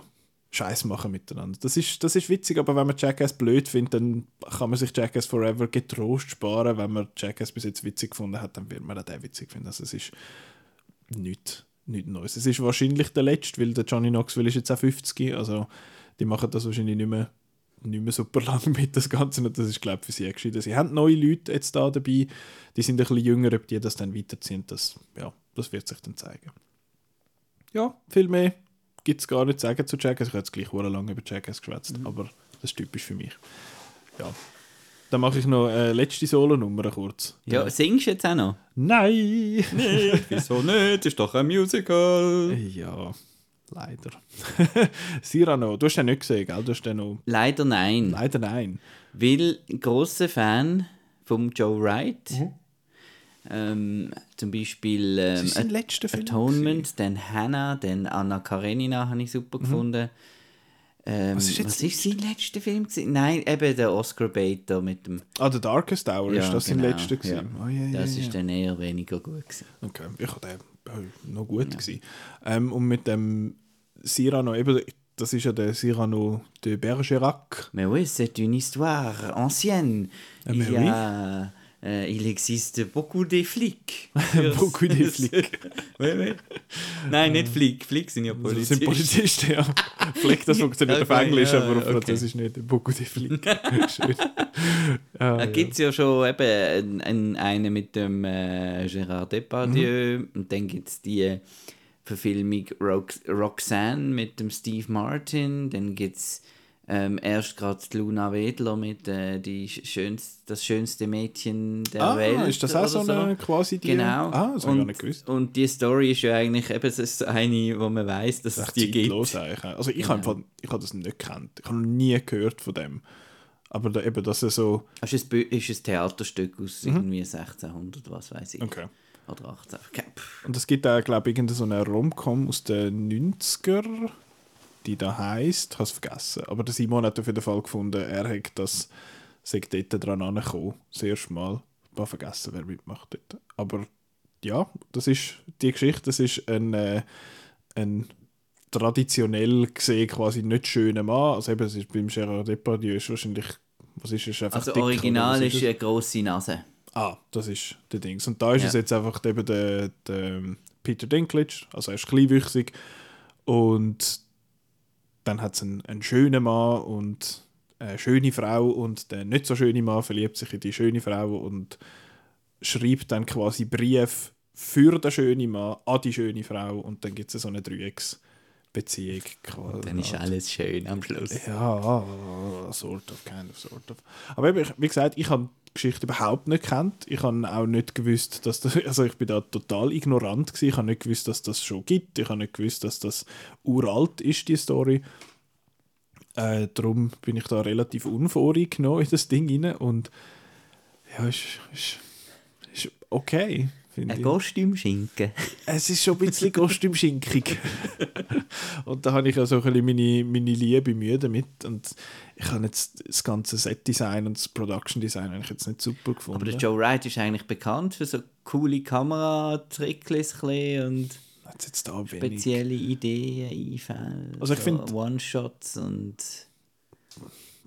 Scheiß machen miteinander. Das ist, das ist witzig, aber wenn man Jackass blöd findet, dann kann man sich Jackass Forever getrost sparen. Wenn man Jackass bis jetzt witzig gefunden hat, dann wird man auch witzig finden. Also es ist nichts, nichts Neues. Es ist wahrscheinlich der letzte, weil der Johnny Knoxville ist jetzt auch 50, also die machen das wahrscheinlich nicht mehr, nicht mehr super lang mit, das Ganze. Und das ist, glaube ich, für sie geschieden. Sie haben neue Leute jetzt da dabei, die sind ein bisschen jünger, ob die das dann weiterziehen, das, ja, das wird sich dann zeigen. Ja, viel mehr gibt es gar nicht zu sagen zu Jackass. Ich habe jetzt gleich lange über Jackass geschwätzt, mhm. aber das ist typisch für mich. Ja. Dann mache ich noch eine letzte Solo-Nummer kurz. Ja, ja, singst du jetzt auch noch? Nein! Nee, wieso nicht? Ist doch ein Musical. Ja, leider. [laughs] Cyrano, du hast den nicht gesehen, gell? Du hast den noch... Leider nein. Leider nein. Weil großer Fan vom Joe Wright. Mhm. Ähm, zum Beispiel ähm, Atonement, dann Hannah, dann Anna Karenina habe ich super mhm. gefunden. Ähm, was ist, was ist sein letzter Film? Gewesen? Nein, eben der Oscar Bater mit dem... Ah, The Darkest Hour, ja, ist das genau, sein letzter ja. Oh, yeah, yeah, das ist dann eher weniger gut gewesen. Okay, ich den oh, noch gut ja. gewesen. Ähm, und mit dem Cyrano, eben, das ist ja der Cyrano de Bergerac. Mais oui, c'est une histoire ancienne. Ah, Il y a... Euh, il existe beaucoup de flics. [laughs] beaucoup de [laughs] flics. oui, oui. Nein, nicht Flick. Flick sind ja Polizisten. Das sind Polizisten, ja. [laughs] Flick, das funktioniert auf Englisch, ja, aber auf okay. Französisch nicht. Beaucoup de flics. Schön. Ah, da gibt es ja. ja schon eben einen, einen mit dem äh, Gérard Depardieu mhm. und dann gibt es die Verfilmung Rox Roxanne mit dem Steve Martin, dann gibt es ähm, erst gerade Luna Wedler mit äh, die schönst, das schönste Mädchen der ah, Welt. ist das auch so eine quasi die? Genau. Ah, das und, ich nicht gewusst. Und die Story ist ja eigentlich eben das ist eine, wo man weiß, dass das es die gibt. Eigentlich. Also ich genau. habe ich hab das nicht gekannt. Ich habe noch nie gehört von dem. Aber da, eben, dass er so... Es ist, ist ein Theaterstück aus mhm. irgendwie 1600, was weiß ich. Okay. Oder 18. Okay. Und es gibt auch, glaube ich, so eine Romcom aus den 90er die da heisst, ich habe es vergessen. Aber der Simon hat auf jeden Fall gefunden, er hat das sei dort dran angekommen, das erste Mal. Ich habe vergessen, wer mitmacht dort. Aber ja, das ist die Geschichte, das ist ein, äh, ein traditionell gesehen quasi nicht schöner Mann. Also eben, es ist beim Gérard Depardieu ist wahrscheinlich, was ist es einfach Also dick, original ist, ist eine grosse Nase. Ah, das ist der Dings. Und da ist ja. es jetzt einfach eben der, der Peter Dinklage, also er ist kleinwüchsig und dann hat es einen, einen schönen Mann und eine schöne Frau und der nicht so schöne Mann verliebt sich in die schöne Frau und schreibt dann quasi Brief für den schönen Mann an die schöne Frau und dann gibt es so eine Dreiecksbeziehung. Dann ist alles schön am Schluss. Ja, sort of, kind of, sort of. Aber wie gesagt, ich habe Geschichte überhaupt nicht kennt. Ich habe auch nicht gewusst, dass das, also ich bin da total ignorant gewesen. Ich habe nicht gewusst, dass das schon gibt. Ich habe nicht gewusst, dass das uralt ist, die Story. Äh, darum bin ich da relativ unvoreingenommen in das Ding rein und ja, ist, ist, ist okay. Ein Kostümschinken. Es ist schon ein bisschen [laughs] Kostümschinkig. und da habe ich ja so ein bisschen meine, meine Liebe Mühe damit. Und ich habe jetzt das ganze Set-Design und das Production-Design eigentlich jetzt nicht super gefunden. Aber der Joe Wright ist eigentlich bekannt für so coole Kameratricks und spezielle wenig. Ideen, Einfälle, also ich so One-Shots und...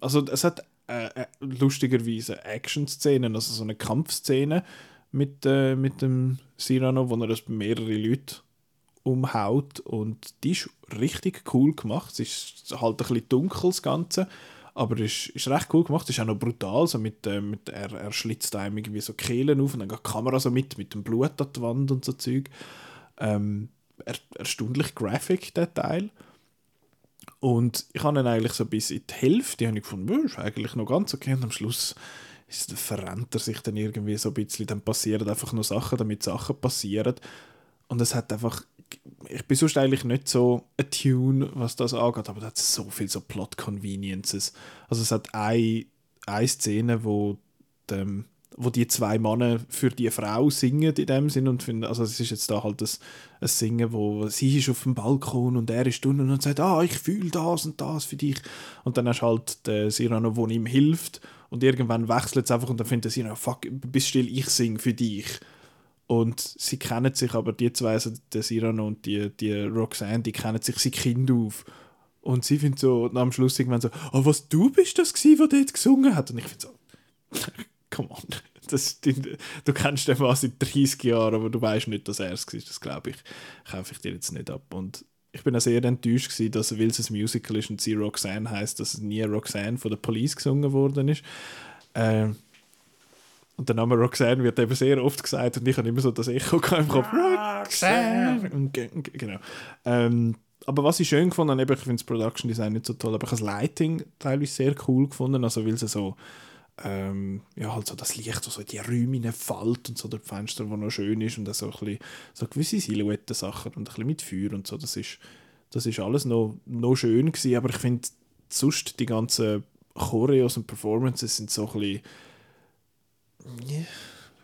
Also es hat äh, äh, lustigerweise Action-Szenen, also so eine Kampfszene, mit, äh, mit dem Cyrano, wo er das mehrere Leute umhaut und die ist richtig cool gemacht. Es ist halt ein bisschen dunkel, das Ganze, aber es ist, ist recht cool gemacht. Es ist auch noch brutal, so mit, äh, mit er, er schlitzt einem irgendwie so Kehlen auf und dann geht die Kamera so mit, mit dem Blut an die Wand und so Zeug. Ähm, er, erstaunlich graphic, der Teil. Und ich habe ihn eigentlich so bis in die Hälfte, habe ich gefunden, ist eigentlich noch ganz okay und am Schluss ist, verrennt er sich dann irgendwie so ein bisschen, dann passieren einfach nur Sachen, damit Sachen passieren. Und es hat einfach, ich bin sonst eigentlich nicht so Tune, was das angeht, aber da hat so viel so Plot-Conveniences. Also es hat eine, eine Szene, wo dem, wo die zwei Männer für die Frau singen in dem Sinn und finden, also es ist jetzt da halt ein, ein Singen, wo sie ist auf dem Balkon und er ist unten und sagt, ah, ich fühle das und das für dich und dann hast du halt den Cyrano, der ihm hilft und irgendwann wechselt es einfach und dann findet Cyrano, fuck, bist still, ich singe für dich und sie kennen sich, aber die zwei, also der Cyrano und die, die Roxanne, die kennen sich seit Kind auf und sie findet so am Schluss irgendwann so, oh, was, du bist das gewesen, der dort gesungen hat? Und ich finde so, [laughs] come on. Das, du kennst den Mann seit 30 Jahren, aber du weißt nicht, dass er es war. Das glaube ich, kaufe ich dir jetzt nicht ab. Und ich bin auch sehr enttäuscht gewesen, dass weil es ein Musical ist und sie Roxanne heißt, dass es nie Roxanne von der Police gesungen worden ist. Ähm, und der Name Roxanne wird eben sehr oft gesagt und ich habe immer so das Echo im Kopf. Roxanne! Genau. Ähm, aber was ich schön gefunden habe, ich finde das Production Design nicht so toll, aber ich habe das Lighting teilweise sehr cool gefunden, also weil es so ähm, ja, halt so das Licht, so in die Räume fällt und so der Fenster, wo noch schön ist und dann so, ein bisschen, so gewisse Silhouetten-Sachen und ein bisschen mit Feuer und so, das ist, das ist alles noch, noch schön gewesen, aber ich finde sonst die ganzen Choreos und Performances sind so ein bisschen yeah,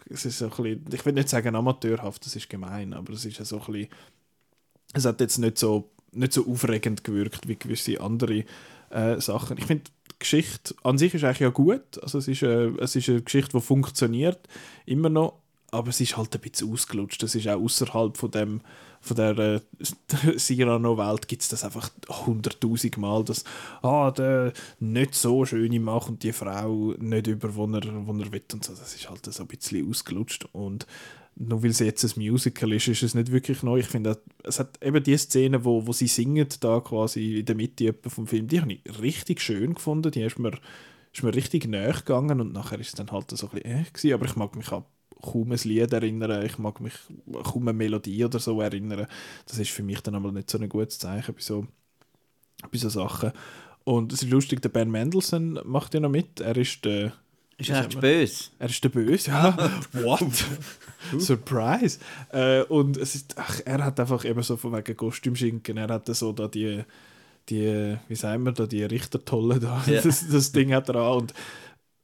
es ist so ein bisschen, ich will nicht sagen amateurhaft, das ist gemein, aber es ist so ein bisschen, es hat jetzt nicht so, nicht so aufregend gewirkt wie gewisse andere äh, Sachen. Ich finde Geschichte an sich ist eigentlich ja gut. Also es ist, äh, es ist eine Geschichte, die funktioniert, immer noch, aber es ist halt ein bisschen ausgelutscht. Es ist auch außerhalb von dem von der äh, [laughs] Cyrano-Welt gibt es das einfach hunderttausend Mal, dass ah, der nicht so schöne macht und die Frau nicht über, wo er, wo er will und so. Das ist halt so ein bisschen ausgelutscht und nur weil es jetzt ein Musical ist, ist es nicht wirklich neu. Ich finde, es hat eben die Szene, wo, wo sie singen, da quasi in der Mitte vom Film, die habe ich richtig schön gefunden. Die ist mir, ist mir richtig näher gegangen und nachher ist es dann halt so ein bisschen äh, aber ich mag mich auch kaum ein Lied erinnern, ich mag mich kaum eine Melodie oder so erinnern. Das ist für mich dann einmal nicht so ein gutes Zeichen bei so, bei so Sachen. Und es ist lustig, der Ben Mendelssohn macht ja noch mit. Er ist der ist er echt böse? Er ist der Böse, ja. [laughs] What? [laughs] Surprise! Äh, und es ist, ach, er hat einfach eben so von wegen Kostümschinken, er hat so da die, die, wie sagen wir da, die Richtertolle da, yeah. [laughs] das, das Ding hat er an und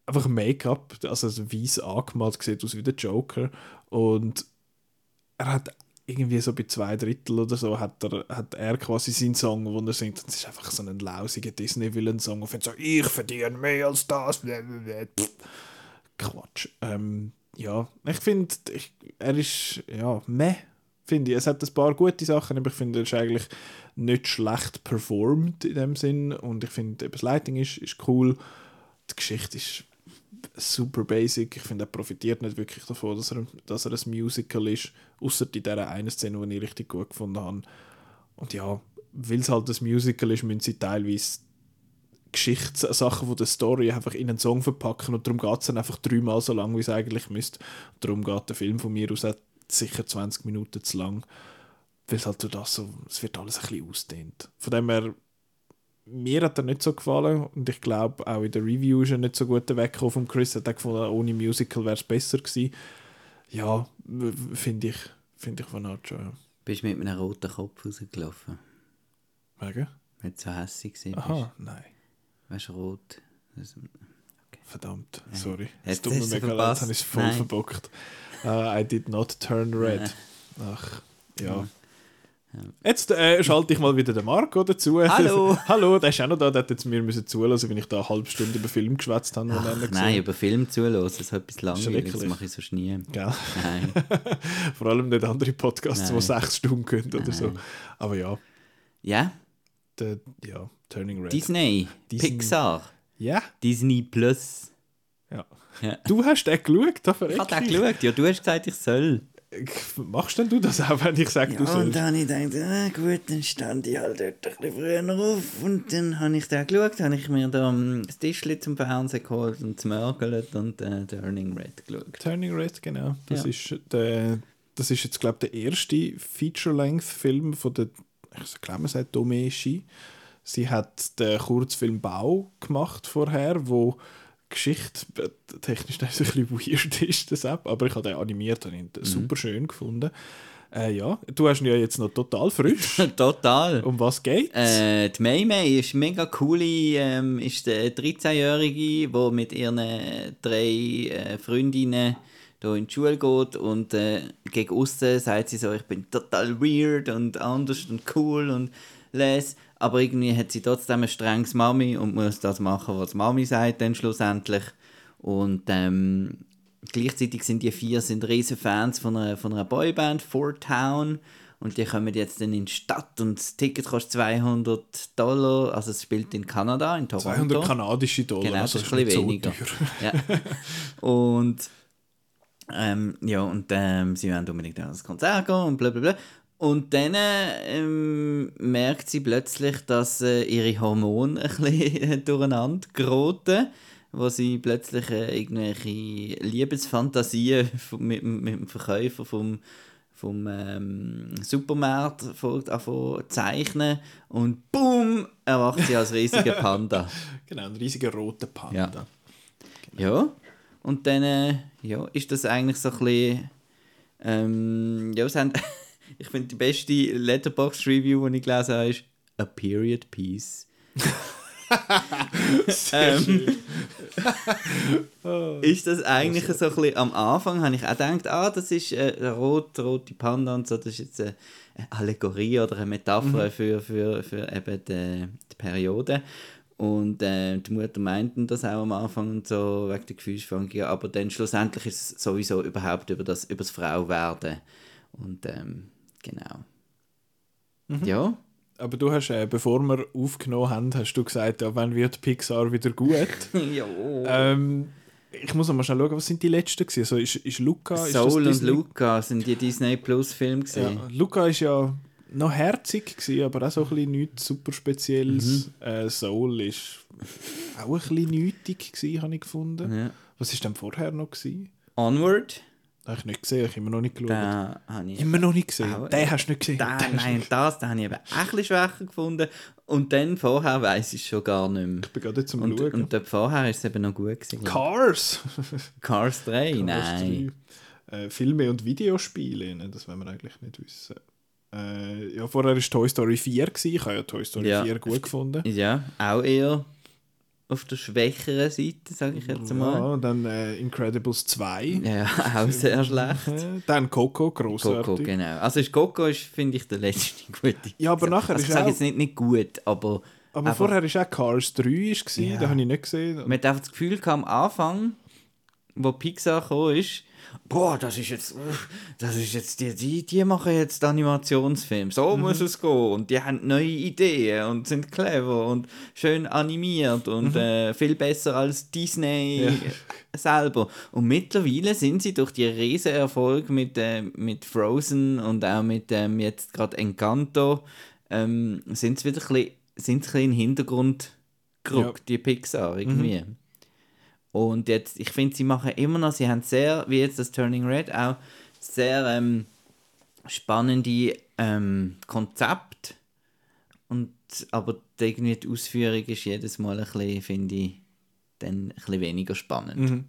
einfach Make-up, also weiß angemalt, sieht aus wie der Joker und er hat irgendwie so bei zwei Drittel oder so hat er, hat er quasi seinen Song, wo er singt, das ist einfach so ein lausiger Disney-Villain-Song und so, ich verdiene mehr als das. Quatsch. Ähm, ja, ich finde, er ist, ja, meh, finde ich. Es hat ein paar gute Sachen, aber ich finde, er ist eigentlich nicht schlecht performt in dem Sinn und ich finde, das Lighting ist, ist cool. Die Geschichte ist super basic. Ich finde, er profitiert nicht wirklich davon, dass er, dass er ein Musical ist, außer in dieser einen Szene, die ich richtig gut gefunden habe. Und ja, weil es halt ein Musical ist, müssen sie teilweise Geschichtssachen von der Story einfach in einen Song verpacken und darum geht es dann einfach dreimal so lang, wie es eigentlich müsste. Und darum geht der Film von mir aus sicher 20 Minuten zu lang, weil es halt das so, es wird alles ein bisschen ausdehnt. Von dem her mir hat er nicht so gefallen und ich glaube auch in der Review ist er nicht so gut weggekommen von Chris. Er hat gefunden, ohne Musical wäre es besser gewesen. Ja, finde ich, finde ich von Art schon. Ja. Bist du mit einem roten Kopf rausgelaufen? Wegen? Du so hässlich bist. Aha, nein. Weißt du, rot. Okay. Verdammt, sorry. Es tut mir mega leid, habe ich es voll nein. verbockt. Uh, I did not turn red. Ach, ja. Jetzt äh, schalte ich mal wieder den Marco dazu. [laughs] Hallo! Hallo, der ist auch noch da, der hat jetzt mir müssen zulassen, wenn ich da eine halbe Stunde über Film geschwätzt habe. Ach, nein, über Film zulassen, das ist etwas langweiliges, das mache ich so nie. Gell? Nein. [laughs] Vor allem nicht andere Podcasts, nein. die sechs Stunden gehen oder nein. so. Aber ja. Ja? Der, ja, Turning Red. Disney, Disney. Pixar. Ja? Disney Plus. Ja. ja. Du hast den geschaut, da Ich habe den geschaut, ja, du hast gesagt, ich soll. Machst denn du das auch, wenn ich sage, ja, du sollst? und dann habe ich gedacht, ah, gut, dann stand ich halt dort ein bisschen früher auf und dann habe ich da geschaut, habe ich mir da das Tischchen zum Fernsehen geholt und zum Mörgeln und äh, Turning Red geschaut. Turning Red, genau. Das, ja. ist, der, das ist jetzt, glaube ich, der erste Feature-Length-Film von der, ich glaube, man sagt Domeshi. Sie hat den Kurzfilm Bau gemacht vorher, wo Geschichte äh, technisch ein bisschen weird ist, das App, aber ich habe den animiert und ihn Mhm. super schön gefunden. Äh, ja, du hast ihn ja jetzt noch total frisch. [laughs] Total. um was geht's? Äh, die Mei Mei ist mega coole, ähm, ist der 13-Jährige, der mit ihren drei äh, Freundinnen hier in die Schule geht und äh, gegen außen sagt sie so, ich bin total weird und anders und cool und les. Aber irgendwie hat sie trotzdem ein strenges Mami und muss das machen, was die Mami sagt dann schlussendlich. Und ähm, gleichzeitig sind die vier sind riesen Fans von einer, von einer Boyband, Four Town. Und die kommen jetzt dann in die Stadt und das Ticket kostet 200 Dollar. Also es spielt in Kanada, in Toronto. 200 kanadische Dollar, Genau, also das ist ein bisschen weniger. teuer. Ja. Und ähm, ja, und ähm, sie wollen unbedingt an das Konzert gehen und bla bla bla. Und dann ähm, merkt sie plötzlich, dass äh, ihre Hormone ein bisschen [laughs] durcheinander geraten, wo sie plötzlich äh, irgendwelche Liebesfantasien [laughs] mit, dem- mit dem Verkäufer vom, vom ähm, Supermarkt fängt an zu zeichnen und BUM! erwacht sie als riesiger Panda. [laughs] Genau, ein riesiger roter Panda. Ja, und dann äh, ja, ist das eigentlich so ein bisschen. Ähm, ja, es haben, ich finde, die beste Letterboxd-Review, die ich gelesen habe, ist A Period Piece. [laughs] ähm, [laughs] ist das eigentlich so ein bisschen am Anfang, habe ich auch gedacht, ah, das ist äh, rot, rote Panda und so, das ist jetzt eine Allegorie oder eine Metapher für, für, für eben die, die Periode. Und äh, die Mutter meinten das auch am Anfang und so, wegen der Gefühlsfang, ja, aber dann schlussendlich ist es sowieso überhaupt über das, über das Frauwerden. Und ähm, genau. Ja, Aber du hast, äh, bevor wir aufgenommen haben, hast du gesagt, ja, wann wird Pixar wieder gut? [laughs] ja. ähm, ich muss mal schnell schauen, was sind die letzten gewesen? Also ist, ist Luca... ist das Soul und Disney- Luca sind die Disney Plus Filme gesehen. Ja, Luca ist ja noch herzig gewesen, aber auch so ein bisschen nichts super Spezielles. Mhm. Äh, Soul ist auch ein bisschen nötig gewesen, habe ich gefunden. Ja. Was ist denn vorher noch gewesen? Onward, Habe ich nicht gesehen, ich habe immer noch nicht geschaut. Immer noch nicht gesehen. Auch- Den hast du nicht gesehen. Den du nein, nicht- das, da habe ich eben ein bisschen schwächer gefunden. Und dann vorher weiss ich schon gar nicht mehr. Ich bin gerade zum Und, Schauen. und dort vorher ist es eben noch gut gewesen. Cars! [laughs] Cars 3? Cars nein. 3. Äh, Filme und Videospiele, ne? das wollen wir eigentlich nicht wissen. Äh, ja, vorher war Toy Story 4. Gewesen. Ich habe ja Toy Story Ja. 4 gut gefunden. Ja, auch eher auf der schwächeren Seite, sage ich jetzt mal. Ja, dann äh, Incredibles 2. Ja, [laughs] auch sehr schlecht. Dann Coco, grossartig. Coco, genau. Also ist Coco, ist, finde ich, der letzte [laughs] gute. Ja, aber nachher also ist ich sage jetzt nicht, nicht gut, aber Aber einfach- vorher war auch Cars 3, ist, Ja. den habe ich nicht gesehen. man hat einfach das Gefühl am Anfang, wo Pixar gekommen ist, boah, das ist jetzt, das ist jetzt, die, die, die machen jetzt Animationsfilm, so Mhm. muss es gehen und die haben neue Ideen und sind clever und schön animiert und äh, viel besser als Disney Mhm. Ja. [laughs] selber. Und mittlerweile sind sie durch die riesen Erfolg mit, äh, mit Frozen und auch mit ähm, jetzt gerade Encanto, ähm, sind sie wieder ein bisschen, sind sie ein bisschen in den Hintergrund gerückt, die Pixar irgendwie. Und jetzt, ich finde, sie machen immer noch, sie haben sehr, wie jetzt das Turning Red, auch sehr ähm, spannende ähm, Konzepte. Und, aber die, irgendwie die Ausführung ist jedes Mal ein bisschen, finde ich, dann ein bisschen weniger spannend. Mhm.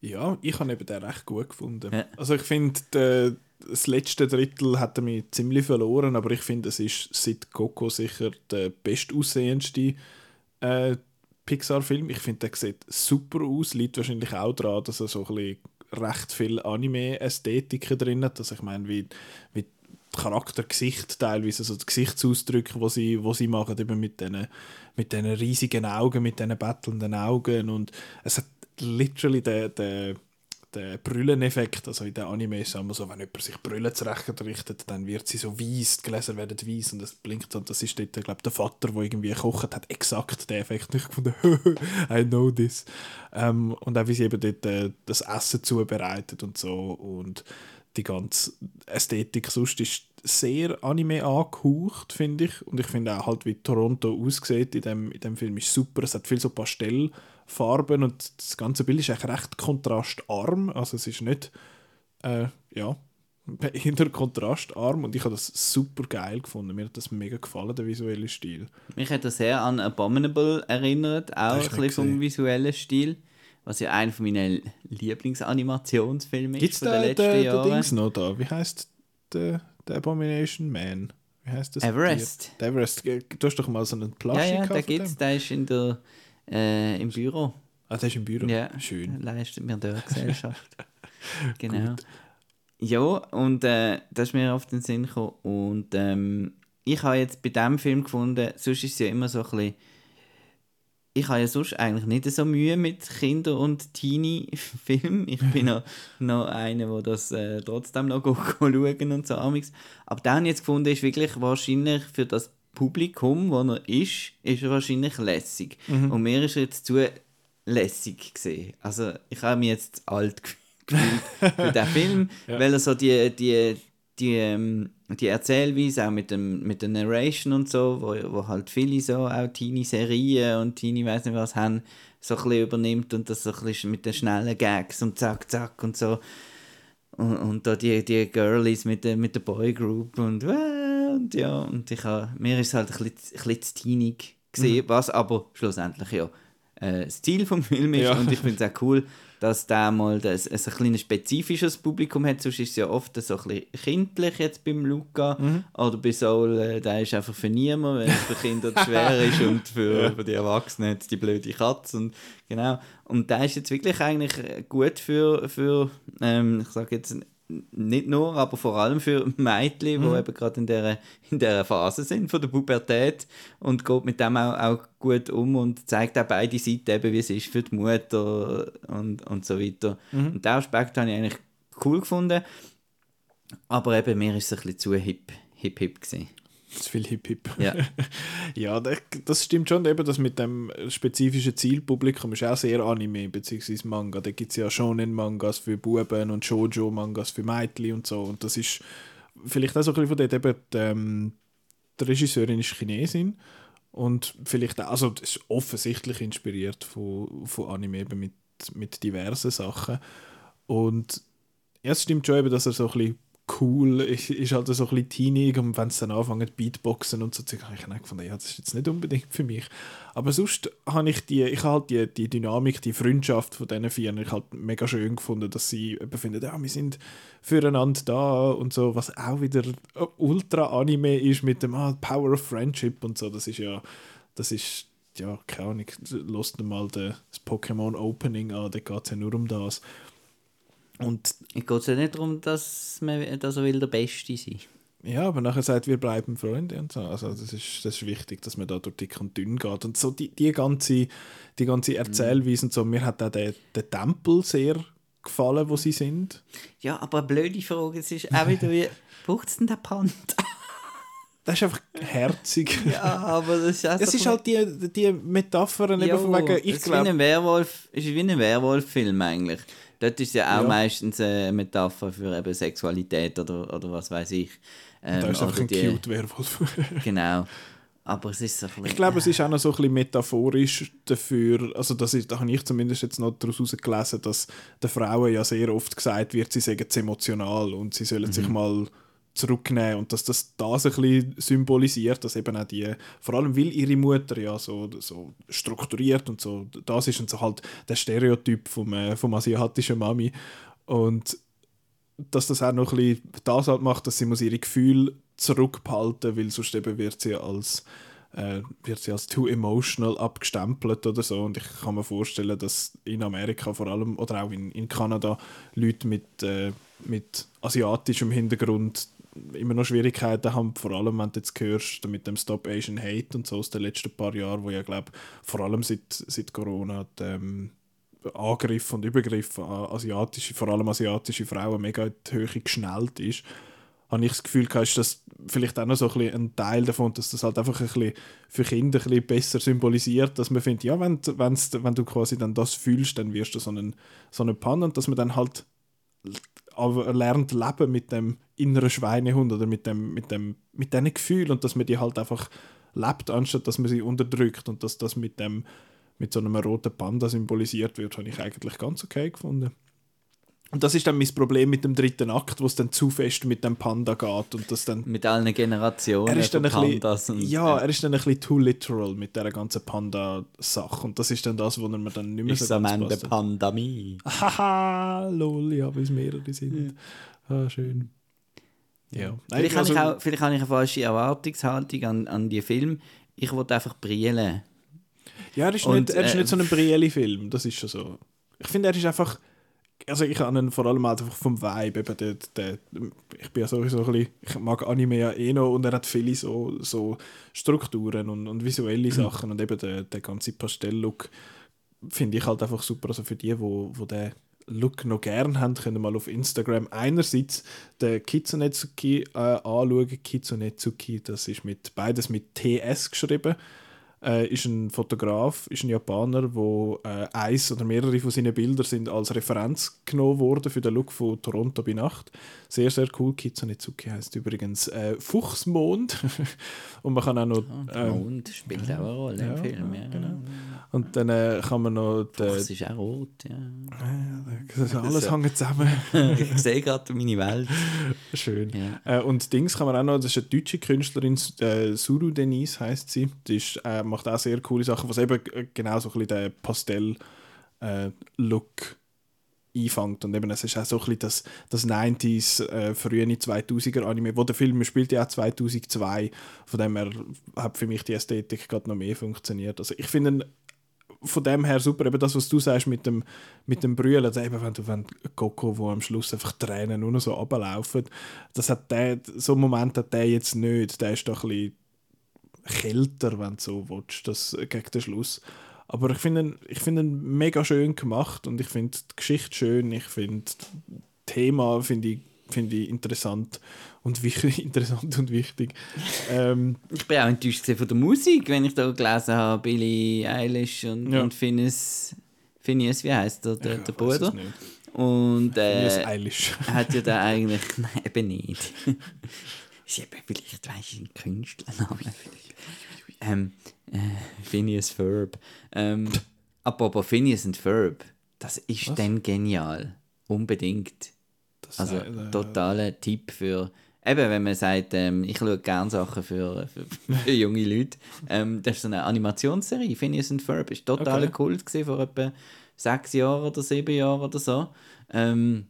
Ja, ich habe eben den recht gut gefunden. Ja. Also ich finde, das letzte Drittel hat er mich ziemlich verloren, aber ich finde, es ist seit Coco sicher der bestaussehendste äh, Pixar-Film. Ich finde, der sieht super aus, liegt wahrscheinlich auch daran, dass er so ein bisschen recht viel Anime-Ästhetiken drin hat. Also ich meine, wie, wie die Charaktergesicht teilweise, also die Gesichtsausdrücke, wo sie, wo sie machen, eben mit diesen mit riesigen Augen, mit diesen bettelnden Augen und es hat literally den, den, den Brülleneffekt, also in den Anime ist es immer so, wenn jemand sich Brüllen zurechtrichtet, dann wird sie so weiss, die Gläser werden weiss und es blinkt und das ist dort, glaube der Vater, der irgendwie kocht, hat exakt den Effekt nicht gefunden, [laughs] I know this. Ähm, und auch wie sie eben dort äh, das Essen zubereitet und so und die ganze Ästhetik sonst ist sehr Anime angehaucht, finde ich. Und ich finde auch halt, wie Toronto aussieht in dem, in dem Film, ist super. Es hat viel so Pastellfarben und das ganze Bild ist eigentlich recht kontrastarm. Also es ist nicht, äh, ja, [laughs] eher kontrastarm und ich habe das super geil gefunden. Mir hat das mega gefallen, der visuelle Stil. Mich hat das sehr an Abominable erinnert, auch ein bisschen vom visuellen Stil, was ja einer meiner Lieblingsanimationsfilme ist von den letzten der, Jahren. Dings noch da? Wie heißt der, der Abomination Man? Wie heißt das? Everest. Der Everest. Du hast doch mal so einen Plushie Ja, ja, der gibt's, der ist in der, äh, im Büro. Ah, der ist im Büro? Ja. Schön. Leistet mir der Gesellschaft. [laughs] genau. Ja, und äh, das ist mir auf den Sinn gekommen. Und ähm, ich habe jetzt bei diesem Film gefunden, sonst ist es ja immer so ein bisschen ich habe ja sonst eigentlich nicht so Mühe mit Kinder- und Teenie-Filmen. Ich bin [laughs] noch, noch einer, der das äh, trotzdem noch schauen und so amix. Aber dann jetzt gefunden, ist wirklich wahrscheinlich für das Publikum, wo er ist, ist er wahrscheinlich lässig. Mhm. Und mir ist er jetzt zu lässig gesehen. Also ich habe mich jetzt alt [laughs] gefühlt für den Film, [laughs] ja. weil er so die, die, die, ähm, die Erzählweise, auch mit, dem, mit der Narration und so, wo, wo halt viele so auch Teenie-Serien und Teenie weiß nicht was haben, so ein bisschen übernimmt und das so ein bisschen mit den schnellen Gags und zack, zack und so. Und, und da die, die Girlies mit der, mit der Boygroup und, äh, und ja, und ich habe, mir ist es halt ein bisschen, ein bisschen zu teenig gesehen, mhm. was aber schlussendlich ja äh, das Ziel vom Film ist ja. und ich finde es auch cool, dass der mal das, ein, ein, ein spezifisches Publikum hat. Sonst ist es ja oft so ein bisschen kindlich jetzt beim Luca. Mhm. Oder bei Soul, äh, der ist einfach für niemanden, weil es für Kinder schwer ist [laughs] und für, ja. für die Erwachsenen die blöde Katze. Und, genau. und der ist jetzt wirklich eigentlich gut für, für ähm, ich sage jetzt nicht nur, aber vor allem für Mädchen, mhm. die eben gerade in dieser, in dieser Phase sind von der Pubertät und geht mit dem auch, auch gut um und zeigt auch beide Seiten, eben, wie es ist für die Mutter und, und so weiter. Mhm. Und diesen Aspekt habe ich eigentlich cool gefunden, aber eben mir ist es ein bisschen zu hip, hip, hip gewesen zu viel Hip-Hip. Ja, [laughs] ja das stimmt schon, eben das mit dem spezifischen Zielpublikum ist auch sehr Anime bzw. Manga. Da gibt es ja Shonen-Mangas für Buben und Shoujo-Mangas für Mädchen und so. Und das ist vielleicht auch so ein bisschen von dort eben, die, ähm, die Regisseurin ist Chinesin und vielleicht auch, also das ist offensichtlich inspiriert von, von Anime eben mit, mit diversen Sachen. Und ja, es stimmt schon eben, dass er so ein bisschen cool, ist, ist halt so ein bisschen teenig und wenn es dann anfängt Beatboxen und so, habe ich dann gefunden, ja, das ist jetzt nicht unbedingt für mich. Aber sonst habe ich die, ich halt die, die Dynamik, die Freundschaft von diesen Vieren, ich halt mega schön gefunden, dass sie finden, ja, wir sind füreinander da und so, was auch wieder ultra Anime ist mit dem ah, Power of Friendship und so, das ist ja, das ist, ja, keine Ahnung, lasst mal das Pokémon Opening an, da geht es ja nur um das. Und es geht ja nicht darum, dass, man, dass er will der Beste sein ja, aber nachher sagt, wir bleiben Freunde und so. Also das ist, das ist wichtig, dass man da durch dick und dünn geht. Und so die, die ganze, die ganze mhm. Erzählweise und so, mir hat auch der, der Tempel sehr gefallen, wo sie sind. Ja, aber eine blöde Frage, es ist auch wieder wie, [laughs] braucht es denn den Panda? Das ist einfach herzig. [laughs] ja, aber das ist, es ist halt die, die Metaphern, jo, von wegen, ich glaube... Es ist wie ein Werwolf, ist wie ein Werwolf-Film eigentlich. Dort ist ja auch ja. meistens eine Metapher für eben Sexualität oder, oder was weiß ich. Ähm, da ist einfach ein die, cute Werwolf. [laughs] genau. Aber es ist so ein bisschen, Ich glaube, es ist auch noch so ein bisschen metaphorisch dafür, also das ist, da habe ich zumindest jetzt noch daraus herausgelesen, dass den Frauen ja sehr oft gesagt wird, sie seien emotional und sie sollen mhm. sich mal zurücknehmen und dass das das ein bisschen symbolisiert, dass eben auch die, vor allem weil ihre Mutter ja so, so strukturiert und so, das ist und so halt der Stereotyp vom, äh, vom asiatischen Mami und dass das auch noch ein bisschen das halt macht, dass sie muss ihre Gefühle zurückhalten, weil sonst eben wird sie als äh, wird sie als too emotional abgestempelt oder so und ich kann mir vorstellen, dass in Amerika vor allem oder auch in, in Kanada Leute mit, äh, mit asiatischem Hintergrund immer noch Schwierigkeiten haben, vor allem wenn du jetzt hörst mit dem Stop Asian Hate und so aus den letzten paar Jahren, wo ja glaube vor allem seit, seit Corona die, ähm, Angriffe und Übergriffe an asiatische, vor allem asiatische Frauen mega in die Höhe geschnellt ist, habe ich das Gefühl, ist das vielleicht auch noch so ein, ein Teil davon, dass das halt einfach ein bisschen für Kinder ein bisschen besser symbolisiert, dass man findet, ja, wenn, wenn du quasi dann das fühlst, dann wirst du so einen, so einen Pan und dass man dann halt aber lernt leben mit dem inneren Schweinehund oder mit dem mit dem mit diesen Gefühlen und dass man die halt einfach lebt anstatt dass man sie unterdrückt und dass das mit dem mit so einem roten Panda symbolisiert wird habe ich eigentlich ganz okay gefunden Und das ist dann mein Problem mit dem dritten Akt, wo es dann zu fest mit dem Panda geht und das dann... Mit allen Generationen Er ist dann ein bisschen, ja, er ist dann ein bisschen too literal mit dieser ganzen Panda-Sache und das ist dann das, wo er mir dann nicht mehr ist so am Ende passt. Pandemie. Haha, lol, ja, weil es mehrere sind. Ah, schön. Ja. Vielleicht, also- habe ich auch, vielleicht habe ich eine falsche Erwartungshaltung an, an die Film. Ich wollte einfach brillen. Ja, er ist, Und, nicht, er ist äh, nicht so ein Brielle-Film, das ist schon so. Ich finde, er ist einfach. Also ich habe ihn vor allem halt einfach vom Vibe, eben der, der, ich bin ja sowieso ein bisschen, ich mag Anime ja eh noch und er hat viele so, so Strukturen und, und visuelle Sachen und eben der, der ganze Pastell-Look finde ich halt einfach super, also für die, wo, wo den Look noch gern haben, können mal auf Instagram einerseits den Kitsunetsuki äh, anschauen, Kitsunetsuki, das ist mit, beides mit TS geschrieben, äh, ist ein Fotograf, ist ein Japaner, wo äh, eins oder mehrere von seinen Bildern sind als Referenz genommen worden für den Look von Toronto bei Nacht. Sehr, sehr cool. Kitsunetsuki heißt übrigens äh, Fuchsmond. [laughs] und man kann auch noch... Der ähm, Mond spielt auch eine Rolle ja, im Film. Ja. ja, genau. und dann äh, kann man noch... Den, Das ist auch rot, ja. das alles Ja. hängt zusammen. [laughs] ich sehe gerade meine Welt. Schön. Ja. Äh, und Dings kann man auch noch, das ist eine deutsche Künstlerin, äh, Suru Denise heißt sie. Die ist, äh, macht auch sehr coole Sachen, was eben äh, genau so ein bisschen den Pastell-Look einfängt. Und eben, es ist auch so ein bisschen das, das 90s, äh, frühe 2000er Anime, wo der Film spielt ja auch 2002, von dem her hat für mich die Ästhetik gerade noch mehr funktioniert. Also ich finde von dem her super, eben das, was du sagst mit dem, mit dem Brüllen, also eben wenn du wenn Coco, wo am Schluss einfach Tränen nur noch so runterlaufen, das hat der, so einen Moment hat der jetzt nicht, der ist doch ein bisschen kälter, wenn du so willst, das, äh, gegen den Schluss. Aber ich finde ihn, ich finde ihn mega schön gemacht und ich finde die Geschichte schön, ich finde das Thema finde ich, finde ich interessant und wichtig, [laughs] interessant und wichtig. ähm, Ich bin auch enttäuscht von der Musik, wenn ich da gelesen habe, Billie Eilish und, Ja. und Phineas, Phineas, wie heißt der, der, der weiss es Bruder? Und äh, hat ja da eigentlich, [laughs] nein, eben nicht. [laughs] ist eben, vielleicht weißt du einen Künstlername. Ähm, äh, Phineas Ferb. Ähm, apropos Phineas und Ferb, das ist Was? dann genial. Unbedingt. Das Also sei- totaler Tipp für. Eben, wenn man sagt, ähm, ich schaue gerne Sachen für, für, für junge Leute. Ähm, das ist so eine Animationsserie, Phineas and Ferb. Ist total Okay. Kult gewesen, vor etwa sechs Jahren oder sieben Jahren oder so. Ähm,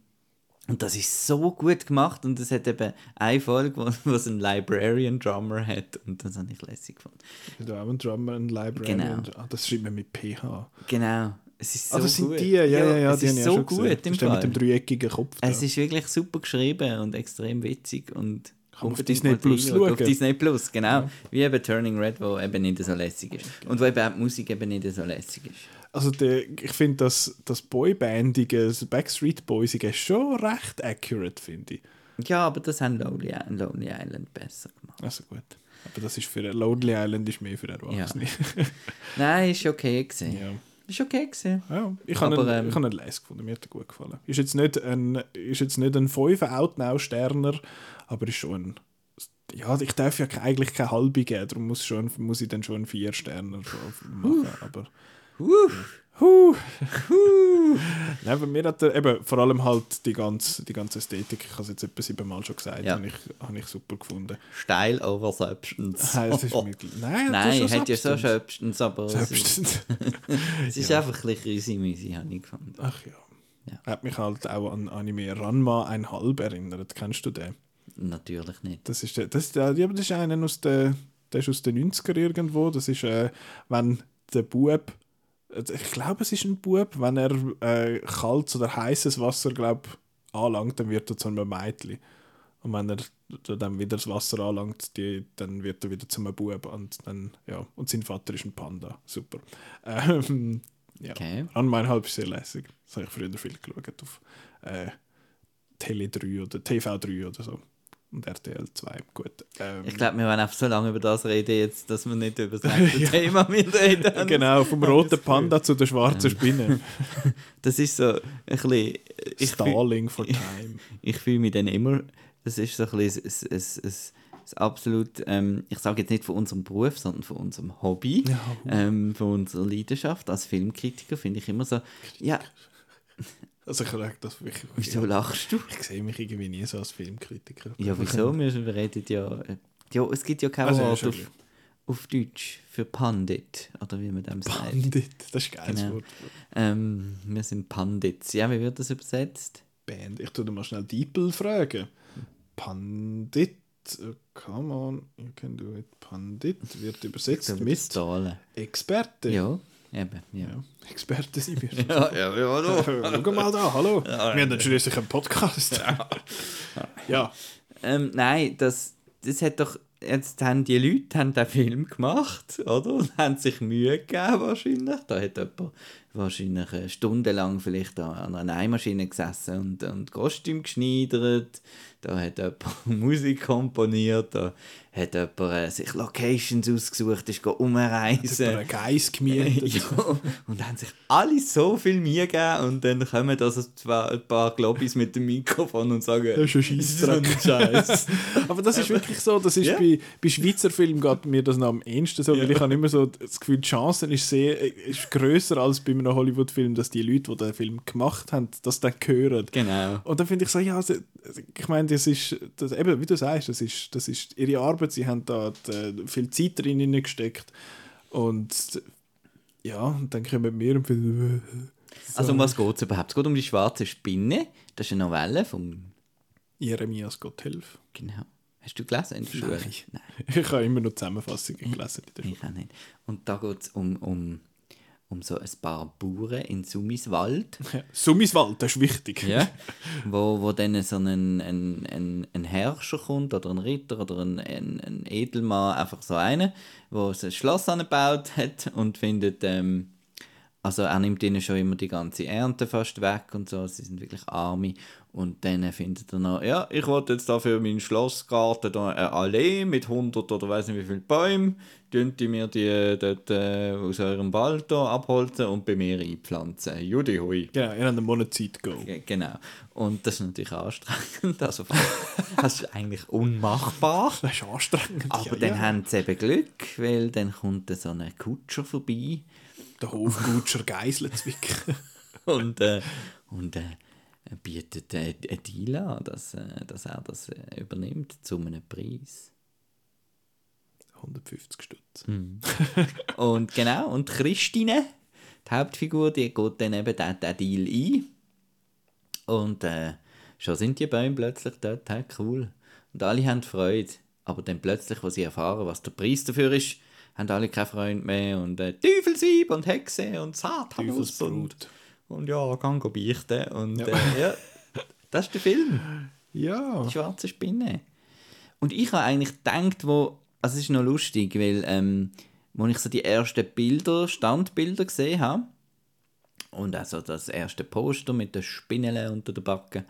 und das ist so gut gemacht und es hat eben eine Folge, wo, [laughs] wo es einen Librarian Drummer hat und das habe ich lässig gefunden. Du auch ein Drummer, ein Librarian. Genau. Ah, das schreibt man mit PH. Genau, es ist so ah, das sind gut. die, ja, ja, ja, es die ist so gut im Fall. mit dem dreieckigen Kopf. da. Es ist wirklich super geschrieben und extrem witzig und Kann auf Disney Plus reinschauen. Auf schauen. Disney Plus, genau. Wie eben Turning Red, wo eben nicht so lässig ist. Und wo eben auch die Musik eben nicht so lässig ist. Also der, ich finde, das, das Boybandige, das Backstreet Boysige schon recht accurate, finde ich. Ja, aber das haben Lonely, Lonely Island besser gemacht. Also gut. Aber das ist für Lonely Island ist mehr für Erwachsene. [laughs] Nein, ist okay gewesen. Ja. Ist okay gewesen. Ja, ich habe ihn, ähm, ich habe ihn leise gefunden, mir hat er gut gefallen. Ist jetzt nicht ein, ist jetzt nicht ein 5 Outnow-Sterner, aber ist schon ein, ja, ich darf ja eigentlich keine halbe geben, darum muss, schon, muss ich dann schon einen 4 Sterner machen, aber... Uh, Huh. [laughs] Nein, aber mir hat er eben vor allem halt die ganze, die ganze Ästhetik, ich habe es jetzt etwa siebenmal schon gesagt, Ja. habe, ich, habe ich super gefunden. Style over Substance. [laughs] Nein, es ist [laughs] mir, nein, Nein, hat ja so Substance. Substance, aber Substance. es ist Ja. einfach ein bisschen Rüsi-Müsi, habe ich gefunden. Ach ja. Ja. Hat mich halt auch an Anime Ranma ein halb erinnert. Kennst du den? Natürlich nicht. Das ist, der, das, der, ja, aber das ist einer aus den, der ist aus den 90er irgendwo. Das ist, äh, wenn der Bub, ich glaube, es ist ein Bub, wenn er äh, kaltes oder heißes Wasser, glaub, anlangt, dann wird er zu einem Mädchen. Und wenn er dann wieder das Wasser anlangt, die, dann wird er wieder zu einem Bub. Und, dann, ja. und sein Vater ist ein Panda. Super. Ähm, ja. Okay. Ein halb ist sehr lässig. Das habe ich früher viel geschaut auf äh, Tele 3 oder TV 3 oder so. Und RTL 2. Gut. Ähm, Ich glaube, wir werden einfach so lange über das reden, jetzt, dass wir nicht über das [laughs] nächste Thema mehr reden. [laughs] genau, vom [laughs] roten Panda zu der schwarzen Spinne. Das ist so ein bisschen. Ich fühl- Stalling for Time. ich fühle mich dann immer, das ist so ein bisschen ein, ein, ein, ein absolut, ähm, ich sage jetzt nicht von unserem Beruf, sondern von unserem Hobby, Ja, ähm, von unserer Leidenschaft als Filmkritiker, finde ich immer so, ja, Also ich sage das wirklich. Wieso lachst du? Ich sehe mich irgendwie nie so als Filmkritiker. Ja, wieso? Wir reden ja... äh, Ja, es gibt ja kein Also, Wort auf, auf Deutsch für Pandit, oder wie man dem sagt. Pandit, das ist ein geiles Genau. Wort. Ähm, wir sind Pandits. Ja, wie wird das übersetzt? Band. Ich tue dir mal schnell Diepel fragen. Pandit, come on, you can do it. Pandit wird übersetzt mit Zahlen. Experte. Ja, eben, ja. Ja, Experte sind wir. [laughs] Ja, ja, ja, hallo. [laughs] Schau mal da, hallo. wir haben dann schließlich einen Podcast. [laughs] ja. Ähm, nein, das, das hat doch. Jetzt haben die Leute haben den Film gemacht, oder? Und haben sich Mühe gegeben, wahrscheinlich. Da hat jemand wahrscheinlich äh, stundenlang vielleicht an einer Nähmaschine gesessen und, und Kostüm geschneidert. Da hat jemand [laughs] Musik komponiert. Da hat jemand äh, sich Locations ausgesucht, ist umreisen. einen Geist gemietet. [laughs] ja, und haben sich alle so viel Mühe gegeben und dann kommen also zwar ein paar Globis mit dem Mikrofon und sagen, Das ist ein so Scheiß. [laughs] Aber das ist wirklich so, das ist Ja. bei, bei Schweizer Filmen geht mir das noch am ehesten so, weil ich habe immer so das Gefühl, die Chance ist, sehr, ist grösser als bei einem Hollywood-Film, dass die Leute, die den Film gemacht haben, das dann hören. Genau. Und dann finde ich so, ja, also, ich meine, das ist, das, eben, wie du sagst, das ist, das ist ihre Arbeit, sie haben da die, viel Zeit drin hineingesteckt und ja, dann kommen wir und finden, [laughs] Also um was geht es überhaupt? Es geht um die schwarze Spinne. Das ist eine Novelle vom... Jeremias Gotthilf. Genau. Hast du gelesen in der Schule? Nein. Nein, [laughs] Ich habe immer nur Zusammenfassungen gelesen Schule. ich auch nicht. Und da geht es um, um, um so ein paar Bauern in Summiswald. Ja. Summiswald, das ist wichtig. Ja. [laughs] wo, wo dann so ein, ein, ein, ein Herrscher kommt oder ein Ritter oder ein, ein, ein Edelmann, einfach so einer, der ein Schloss angebaut hat und findet, ähm, also er nimmt ihnen schon immer die ganze Ernte fast weg und so, sie sind wirklich Arme und dann findet er noch, ja, ich wollte jetzt da für meinen Schlossgarten da eine Allee mit 100 oder weiß nicht wie viele Bäumen, tun die mir die äh, dort äh, aus eurem Wald da abholzen und bei mir einpflanzen. Judy hui. Genau, ihr habt einen Monat Zeit go. Ge- Genau. Und das ist natürlich anstrengend. [laughs] Also, das ist eigentlich unmachbar. Das ist anstrengend. Aber ja, dann ja. haben sie eben Glück, weil dann kommt so ein Kutscher vorbei der Hofgutscher Geiselzwick. [laughs] und, äh, und äh, bietet äh, einen Deal an, dass, äh, dass er das äh, übernimmt zu einem Preis. 150 Stutz. Und genau, und Christine, die Hauptfigur, die geht dann eben diesen Deal ein. Und äh, schon sind die Bäume plötzlich dort, hey, cool. Und alle haben Freude. Aber dann plötzlich, als sie erfahren, was der Preis dafür ist, haben alle keine Freunde mehr. Und äh, Teufelsweib und Hexe und Satanus und, und ja, gang go beichten. Und ja. Äh, ja, das ist der Film. Ja. Die schwarze Spinne. Und ich habe eigentlich gedacht, wo, also es ist noch lustig, weil ähm, wo ich so die ersten Bilder, Standbilder gesehen habe, und also das erste Poster mit den Spinnele unter der Backe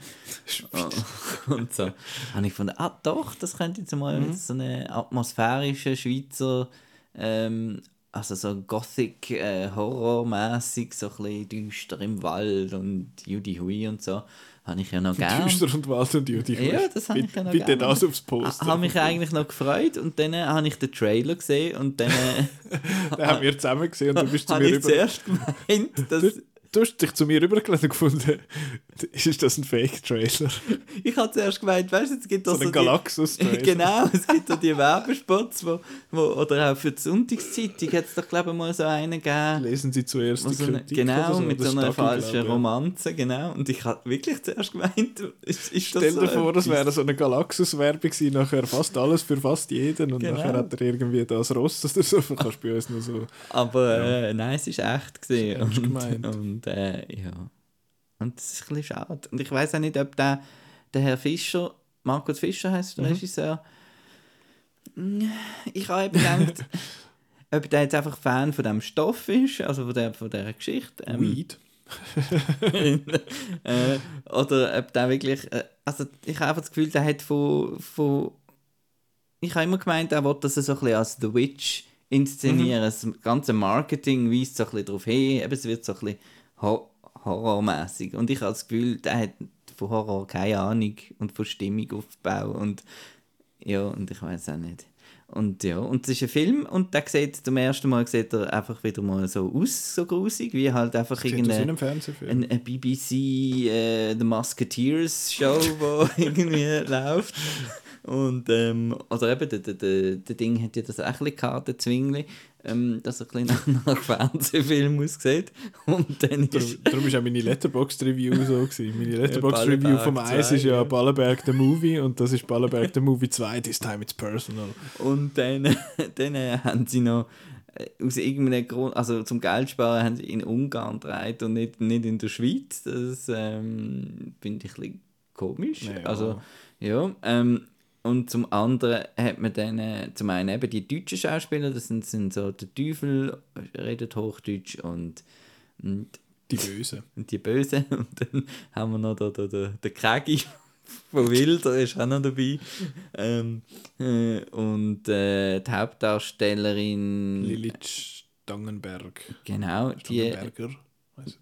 [laughs] und so, habe ich gefunden, ah doch, das könnte jetzt mal so eine atmosphärische Schweizer, ähm, also so Gothic, äh, Horrormäßig, so ein bisschen düster im Wald und Judy Hui und so, habe ich ja noch gerne. Düster und Wald und Judy. Ja, das habe ich bitte, ja noch Bitte gerne. das aufs Poster. habe mich eigentlich noch gefreut und dann äh, habe ich den Trailer gesehen und dann äh, [laughs] Den haben wir zusammen gesehen und du [laughs] bist zu mir ich rüber... zuerst gemeint, dass [laughs] Du, du hast dich zu mir rübergelesen und gefunden, [laughs] ist das ein Fake-Trailer? ich habe zuerst gemeint, weißt du, es gibt So so Galaxus-Trailer. die, [laughs] genau, es gibt doch die Werbespots, wo, wo, oder auch für die Sonntagszeitung hat es doch glaube ich mal so einen gegeben. Lesen Sie zuerst die so eine, Kritik genau, so. mit Das so einer falschen. Romanze, genau. Und ich habe wirklich zuerst gemeint, ist, ist das Stell so dir vor, das etwas? wäre so eine Galaxus-Werbung gewesen, nachher fast alles für fast jeden und Genau. nachher hat er irgendwie das Ross oder so, [laughs] kannst du bei uns noch so... Aber äh, nein, es ist echt gesehen. Und, gemeint. Und äh, ja. Und das ist ein bisschen schade. Und ich weiß auch nicht, ob der, der Herr Fischer, Markus Fischer heißt der Mhm. Regisseur, ich habe eben gedacht, [laughs] ob der jetzt einfach Fan von dem Stoff ist, also von der, von dieser Geschichte. ähm, Weed. [laughs] äh, oder ob der wirklich. Äh, also, ich habe einfach das Gefühl, der hat von. von ich habe immer gemeint, er wollte das so ein bisschen als The Witch inszenieren. Das ganze Marketing weist so ein bisschen darauf hin, eben, es wird so ein bisschen ho horrormäßig. Und ich habe das Gefühl, der hat von Horror keine Ahnung und von Stimmung aufbauen. Und Ja, und ich weiß auch nicht. Und ja, und es ist ein Film und der sieht zum ersten Mal sieht er einfach wieder mal so aus, so grusig, wie halt einfach irgendeine ein, ein BBC äh, The Musketeers Show, [laughs] wo irgendwie läuft. Und, ähm, oder eben, der, der, der Ding hat ja das auch ein bisschen Karte Zwingli, ähm, dass er ein bisschen nach, Fernsehfilm aussieht. Und dann ist... Darum war auch meine Letterboxd-Review so. Gewesen. Meine [laughs] Letterboxd-Review vom Eis ist ja Ballenberg the Movie und das ist Ballenberg the Movie 2, This Time It's Personal. Und dann, [laughs] dann äh, haben sie noch äh, aus irgendeinem Grund, also zum Geldsparen haben sie in Ungarn gedreht und nicht, nicht in der Schweiz. Das ähm, finde ich ein bisschen komisch. Ja. Also, ja, ähm, und zum anderen hat man dann äh, zum einen eben die deutschen Schauspieler, das sind, sind so der Teufel, redet Hochdeutsch und, und die Bösen. Und [laughs] die Bösen. Und dann haben wir noch den, den, den, Kegi von Wild, der ist auch noch dabei. Ähm, äh, und äh, die Hauptdarstellerin. Lilith Stangenberg. Genau. Stangenberger. Die, Weiß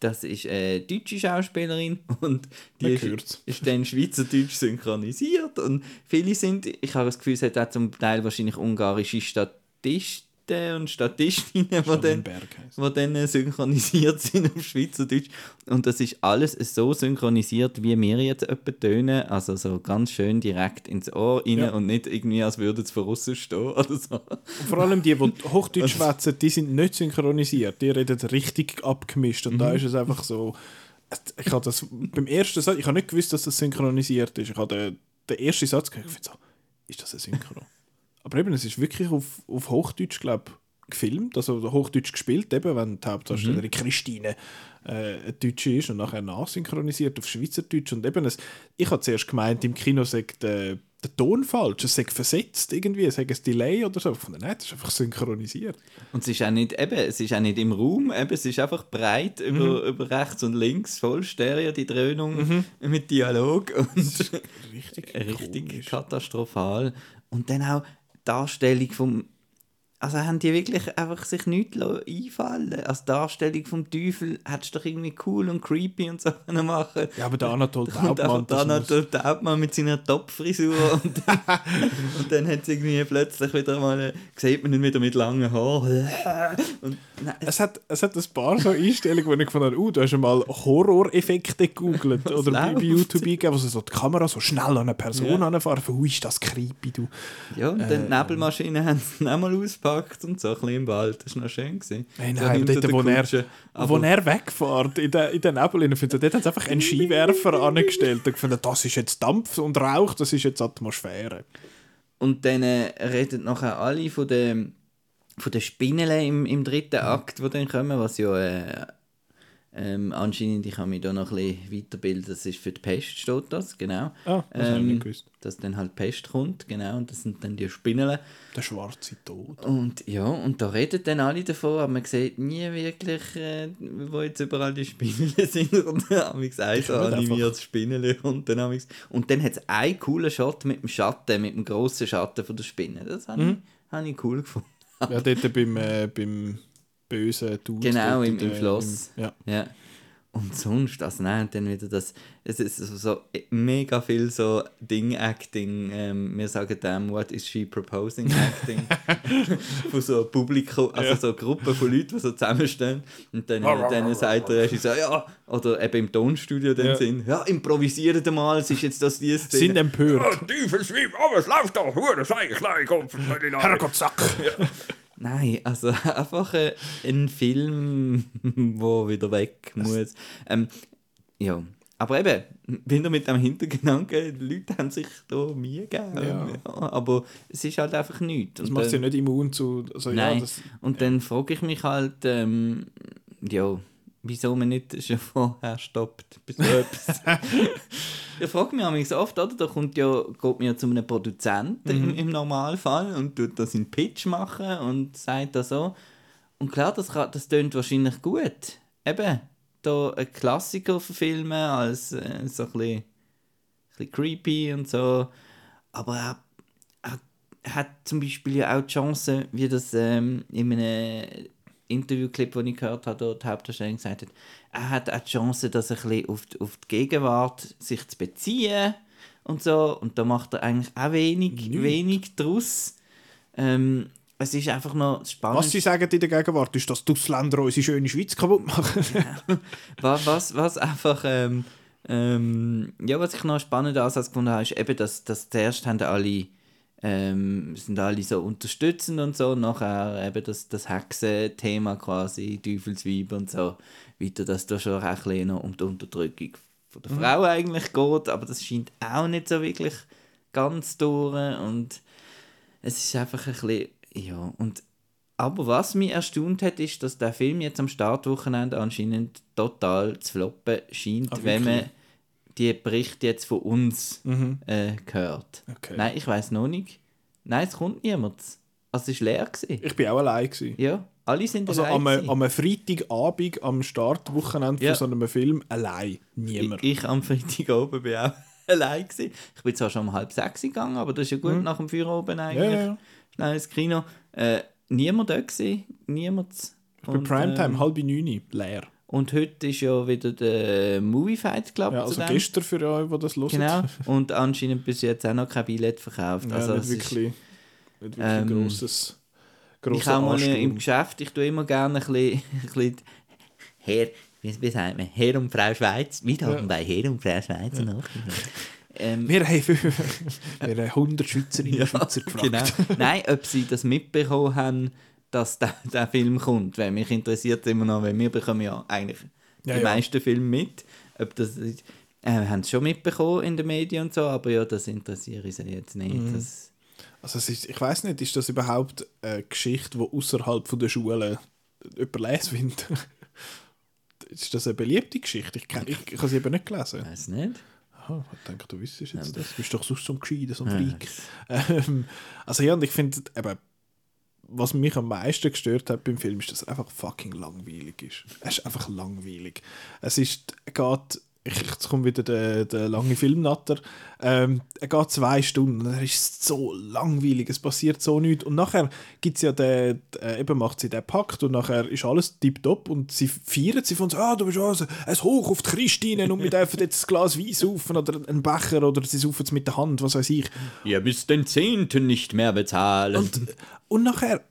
das ist eine deutsche Schauspielerin [laughs] und die ist, ist, dann schweizerdeutsch synchronisiert und viele sind, ich habe das Gefühl, sie hat auch zum Teil wahrscheinlich ungarische Statisten und Statistinnen, die dann, die dann synchronisiert [laughs] sind auf Schweizerdeutsch und das ist alles so synchronisiert, wie wir jetzt etwa tönen, also so ganz schön direkt ins Ohr rein ja. und nicht irgendwie, als würde es von Russen stehen oder so. Und vor allem die, die [laughs] Hochdeutsch schwätzen, die sind nicht synchronisiert, die reden richtig abgemischt und mhm. da ist es einfach so, ich habe das beim ersten Satz, ich habe nicht gewusst, dass das synchronisiert ist, ich habe den, den ersten Satz gehört, ich so, ist das ein Synchro? Aber eben, es ist wirklich auf, auf Hochdeutsch, glaube gefilmt, also Hochdeutsch gespielt, eben, wenn die Hauptdarstellerin mhm. Christine äh, Deutsche ist und nachher nachsynchronisiert auf Schweizerdeutsch. Und eben, es, ich habe zuerst gemeint, im Kino sagt der, der Ton falsch, es sagt versetzt irgendwie, es sagt ein Delay oder so. Nein, das ist einfach synchronisiert. Und es ist auch nicht, eben, es ist auch nicht im Raum, eben, es ist einfach breit mhm. über, über rechts und links, voll Stereo, die Dröhnung mhm. mit Dialog. Und richtig, [laughs] richtig katastrophal. Und dann auch Darstellung vom also haben die wirklich einfach sich nichts einfallen Als Darstellung vom Teufel hättest du doch irgendwie cool und creepy und so machen Ja, aber der Anatol [laughs] Taubmann... Der Anatol Taubmann mit seiner Top-Frisur und, [laughs] und dann hat es irgendwie plötzlich wieder mal... sieht man ihn wieder mit langen Haaren. Und, nein, es, hat, es hat ein paar so Einstellungen, wo ich gefunden habe, uh, du hast schon mal Horror-Effekte gegoogelt oder bei, bei YouTube gegeben, wo so die Kamera so schnell an eine Person ja. anfahren. Ui, ist das creepy, du. Ja, und dann äh, Nebelmaschine haben sie auch mal ausgepackt gepackt und so, ein bisschen im Wald. Das war noch schön. Gewesen. Nein, nein, dort, wo, er, wo er wegfährt, in den, in den Nebel, dort haben sie einfach einen Skiwerfer angestellt und gefunden, das ist jetzt Dampf und Rauch, das ist jetzt Atmosphäre. Und dann äh, reden nachher alle von den, von den Spinnen im, im dritten Akt, die dann kommen, was ja äh, ähm, anscheinend, ich habe mich da noch ein bisschen weiterbilden, das ist für die Pest, steht das, genau. Ah, das ähm, ich nicht gewusst. Dass dann halt Pest kommt, genau, und das sind dann die Spinnen. Der schwarze Tod. Und ja, und da reden dann alle davon, aber man sieht nie wirklich, äh, wo jetzt überall die Spinnen [laughs] sind. Und dann haben wir gesagt, so animiert Spinnen [laughs] und dann haben wir Und dann hat es einen coolen Shot mit dem Schatten, mit dem grossen Schatten von der Spinne. Das habe mhm. ich, hab ich cool gefunden. Ja, dort beim, äh, beim bösen Dude. Genau, im, im Schloss. Im, ja. ja. Und sonst, also nein, dann wieder das, es ist so mega viel so Ding-Acting, ähm, wir sagen dem, what is she proposing Acting, [laughs] von so Publikum, also ja. so Gruppen von Leuten, die so zusammenstehen und dann, dann sagt der Regisseur, ja, oder eben im Tonstudio dann ja. sind, ja, improvisieren mal, es ist jetzt das die Szene. Sind empört. Ja, Teufelsschweib, aber es läuft doch, hure Schleich, Herrgott, Sack. Ja. Nein, also [laughs] einfach äh, ein Film, [laughs] wo wieder weg muss. Ähm, ja, aber eben, wieder mit dem Hintergedanken, die Leute haben sich da Mühe gegeben. Ja. ja. aber es ist halt einfach nichts. Das macht sie nicht immun zu... Also, nein, ja, das, und ja. dann frage ich mich halt, ähm, ja, wieso man nicht [laughs] schon vorher stoppt. Bis etwas. [laughs] ich frage mich so oft, oder? Da kommt ja, geht man ja zu einem Produzenten mhm. im, im, Normalfall und tut das in Pitch machen und sagt das so. Und klar, das, kann, das tönt wahrscheinlich gut. Eben, da einen Klassiker verfilmen als äh, so ein bisschen, ein bisschen creepy und so. Aber er, er hat zum Beispiel ja auch die Chance, wie das ähm, in einem Interviewclip, den ich gehört habe, dort Hauptdarstellerin gesagt hat, er hat auch die Chance, dass er ein bisschen auf die, auf die Gegenwart sich zu beziehen und so. Und da macht er eigentlich auch wenig, Nichts. wenig draus. Ähm, es ist einfach noch spannend. Was sie sagen in der Gegenwart, ist, dass die Ausländer unsere schöne Schweiz kaputt machen. was, was, was einfach, ähm, ähm, ja, was ich noch einen spannenden Ansatz gefunden habe, ist eben, dass, dass zuerst haben alle, ähm, sind alle so unterstützend und so, und nachher eben das, das Hexen-Thema quasi, Teufelsweib und so, weiter, dass da schon bisschen noch um die Unterdrückung von der Frau eigentlich geht, aber das scheint auch nicht so wirklich ganz durch. Und es ist einfach ein bisschen, ja, und aber was mich erstaunt hat, ist, dass der Film jetzt am Startwochenende anscheinend total zu floppen scheint, Ah, wenn man? Die Berichte jetzt von uns äh, hört. Okay. Nein, ich weiß noch nicht. Nein, es kommt niemand. Also es war leer. Gewesen. Ich bin auch allein. Gewesen. Ja, alle sind Also allein. am, gewesen. am Freitagabend, am Startwochenende Ja. von so einem Film, allein. Niemand. Ich, ich am Freitag oben bin auch [laughs] allein. Gewesen. Ich bin zwar schon um halb sechs gegangen, aber das ist ja gut nach dem Feuer oben eigentlich. Mhm. ja, ja. Schnell ins Kino. Äh, niemand da gewesen. Niemand. Bei Und, Primetime, ähm, halb neun, leer. Und heute ist ja wieder der Movie Fight Club. Ja, also gestern für euch, die das hören. Genau. [laughs] Und anscheinend bis jetzt auch noch kein Billett verkauft. Ja, also nicht es ist- wirklich, nicht wirklich ähm, grosses, ich grosser auch mal im. Geschäft, ich tue immer gerne ein bisschen, [laughs] ein bisschen Herr, wie, wie sagt man, Herr und Frau Schweiz, wir haben bei Herr und Frau Schweiz nachgefragt. Ähm, Wir haben, wir haben 100 Schweizerinnen und [laughs] Schweizer gefragt. genau. Nein, ob sie das mitbekommen haben, dass der, der Film kommt. Weil mich interessiert immer noch, weil wir bekommen ja eigentlich Ja, die ja. meisten Filme mit. Ob das, äh, wir haben es schon mitbekommen in den Medien und so, aber ja, das interessiert sie jetzt nicht. Mhm. Das, Also es ist, ich weiß nicht, ist das überhaupt eine Geschichte, die außerhalb der Schule jemand lesen will? [laughs] ist das eine beliebte Geschichte? Ich, kenn- ich, ich habe sie eben nicht gelesen. weiß nicht. Aha, ich denke, du wüsstest jetzt das. Du bist doch sonst so ein Gescheiter, so ein Ja, Freak. Ähm, also ja, und ich finde eben, was mich am meisten gestört hat beim Film, ist, dass er einfach fucking langweilig ist. Es ist einfach langweilig. Es ist, er geht, jetzt kommt wieder der, der lange Filmnatter, ähm, er geht zwei Stunden und er ist so langweilig, es passiert so nichts. Und nachher gibt es ja den, äh, eben macht sie den Pakt und nachher ist alles tipptopp und sie feiern, sie von so, ah, du bist also ein Hoch auf die Christine und wir dürfen jetzt ein Glas Wein saufen oder einen Becher oder sie saufen es mit der Hand, was weiß ich. Ihr müsst den Zehnten nicht mehr bezahlen. Und, und nachher,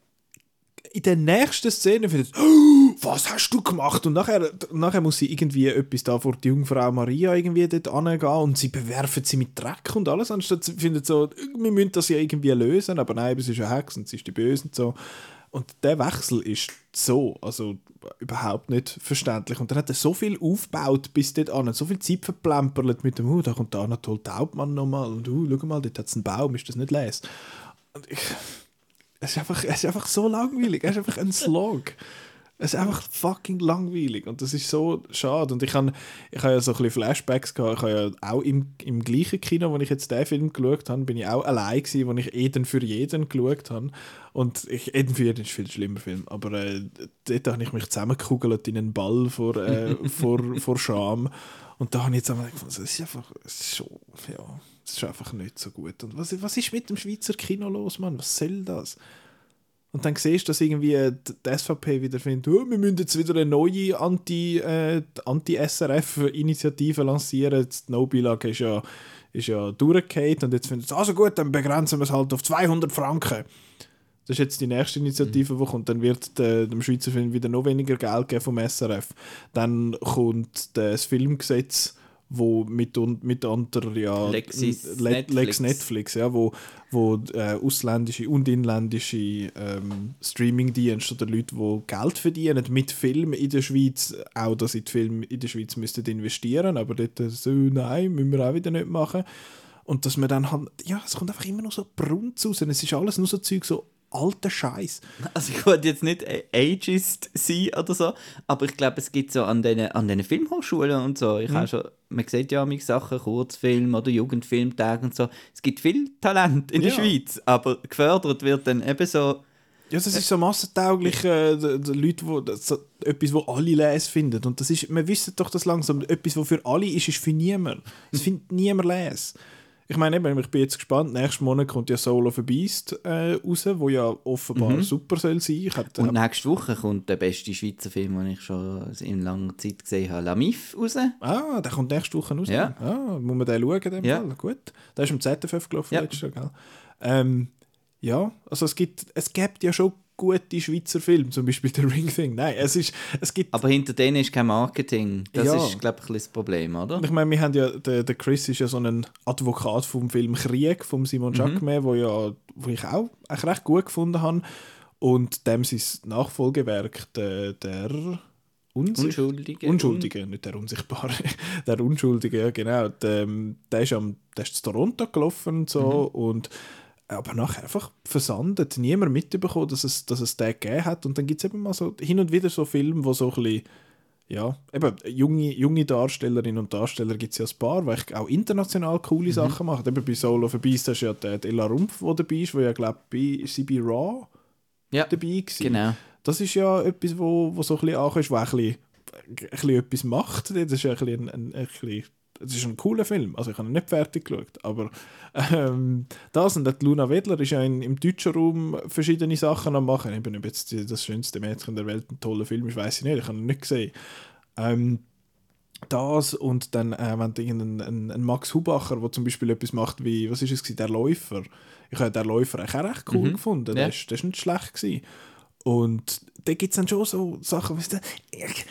in der nächsten Szene findet sie, oh, was hast du gemacht? Und nachher, nachher muss sie irgendwie etwas da vor die Jungfrau Maria irgendwie dort angehen und sie bewerfen sie mit Dreck und alles, anstatt sie findet so, wir müssen das ja irgendwie lösen, aber nein, es ist eine Hexe und sie ist die Böse und so. Und der Wechsel ist so, also überhaupt nicht verständlich. Und dann hat er so viel aufgebaut bis dort an, so viel Zeit verplempert mit dem, oh, da kommt der Anatol Taubmann nochmal und oh, schau mal, dort hat es einen Baum, ist das nicht les? Und ich, es ist, einfach, es ist einfach so langweilig. Es ist einfach ein Slog. Es ist einfach fucking langweilig. Und das ist so schade. Und ich habe ich hab ja so ein bisschen Flashbacks gehabt. Ich habe ja auch im, im gleichen Kino, wo ich jetzt den Film geschaut habe, bin ich auch allein gewesen, wo ich Eden für jeden geschaut habe. Und ich, Eden für jeden ist ein viel schlimmer Film. Aber äh, dort habe ich mich zusammengekugelt in einen Ball vor, äh, [laughs] vor, vor Scham. Und da habe ich jetzt einmal gefunden, es ist einfach, schon, ja, es ist einfach nicht so gut. Und was, was ist mit dem Schweizer Kino los, Mann? Was soll das? Und dann siehst du, dass irgendwie die SVP wieder findet, oh, wir müssen jetzt wieder eine neue Anti- äh, Anti-SRF-Initiative lancieren. Die No-Beilage ist ja, ist ja durchgefallen und jetzt finden sie, also gut, dann begrenzen wir es halt auf 200 Franken. Das ist jetzt die nächste Initiative, die kommt. Dann wird äh, dem Schweizer Film wieder noch weniger Geld geben vom SRF. Dann kommt das Filmgesetz, wo mit, mitunter ja, Lexis Le Netflix. Lex Netflix, ja, wo, wo äh, ausländische und inländische ähm, Streamingdienste oder Leute, die Geld verdienen mit Filmen in der Schweiz, auch dass in die Filme in der Schweiz müssten investieren, aber dort so, nein, müssen wir auch wieder nicht machen. Und dass man dann halt, ja, es kommt einfach immer nur so Brunz raus. Und es ist alles nur so Zeug, so alter Scheiß. Also ich wollte jetzt nicht Ageist sein oder so, aber ich glaube, es gibt so an den, an den Filmhochschulen und so, ich habe schon, man sieht ja manchmal Sachen, Kurzfilm oder Jugendfilmtage und so, es gibt viel Talent in der Ja. Schweiz, aber gefördert wird dann eben so, Ja, das ist so massentauglich, äh, die, die Leute, wo, so, etwas, wo alle lesen finden. Und das ist, wir wissen doch das langsam, etwas, was für alle ist, ist für niemand. Es findet niemand lesen. Ich meine, eben, ich bin jetzt gespannt. Nächsten Monat kommt ja Soul of a Beast äh, raus, wo ja offenbar super soll sein. Ich hab, Und nächste Woche kommt der beste Schweizer Film, den ich schon in langer Zeit gesehen habe, La Mif, raus. ah, der kommt nächste Woche raus. Ja. Ah, muss man den schauen in dem Ja. Fall? Gut. Der ist im ZFF gelaufen Ja. letztes Jahr, gell? Ähm, ja, also es gibt, es gibt ja schon gute Schweizer Filme, zum Beispiel The Ring Thing. Nein, es ist, es gibt Aber hinter denen ist kein Marketing. Das Ja. ist, glaube ich, ein das Problem, oder? Ich meine, wir haben ja, der, der Chris ist ja so ein Advokat vom Film Krieg, von Simon Mhm. Jacquemet, wo, ja, wo ich auch eigentlich recht gut gefunden habe. Und dem sein Nachfolgewerk, der, der Unsicht Unschuldige. Unschuldige, nicht der Unsichtbare, [laughs] der Unschuldige, ja genau. Der, der ist am der ist zu Toronto gelaufen und so Mhm. und aber nachher einfach versandet, niemand mitbekommen, dass es, dass es den gegeben hat und dann gibt es eben mal so hin und wieder so Filme, wo so ein bisschen ja, eben junge, junge Darstellerinnen und Darsteller gibt es ja ein paar, die auch international Mhm. coole Sachen machen. Eben bei Soul of a Beast ist ja der Ella Rumpf, der dabei ist, wo ja glaube ich sie bei Raw Ja, dabei gewesen. genau. Das ist ja etwas, wo, wo so ein bisschen auch ist, wo ein bisschen, ein bisschen etwas macht. Das ist ja ein bisschen, ein, ein, ein bisschen das ist ein cooler Film. Also ich habe ihn nicht fertig geschaut, aber ähm, das und die Luna Wedler ist ja in, im deutschen Raum verschiedene Sachen am machen. Eben, ob jetzt die- das schönste Mädchen der Welt ein toller Film ist, weiß ich nicht. Ich habe ihn nicht gesehen. Ähm, das und dann, äh, wenn du irgendeinen ein, ein Max Hubacher, der zum Beispiel etwas macht wie, was ist es gewesen, der Läufer. Ich habe den Läufer eigentlich auch recht cool gefunden. Der, Ja. ist, der ist nicht schlecht gewesen. Und da gibt es dann schon so Sachen, weißt du, ich,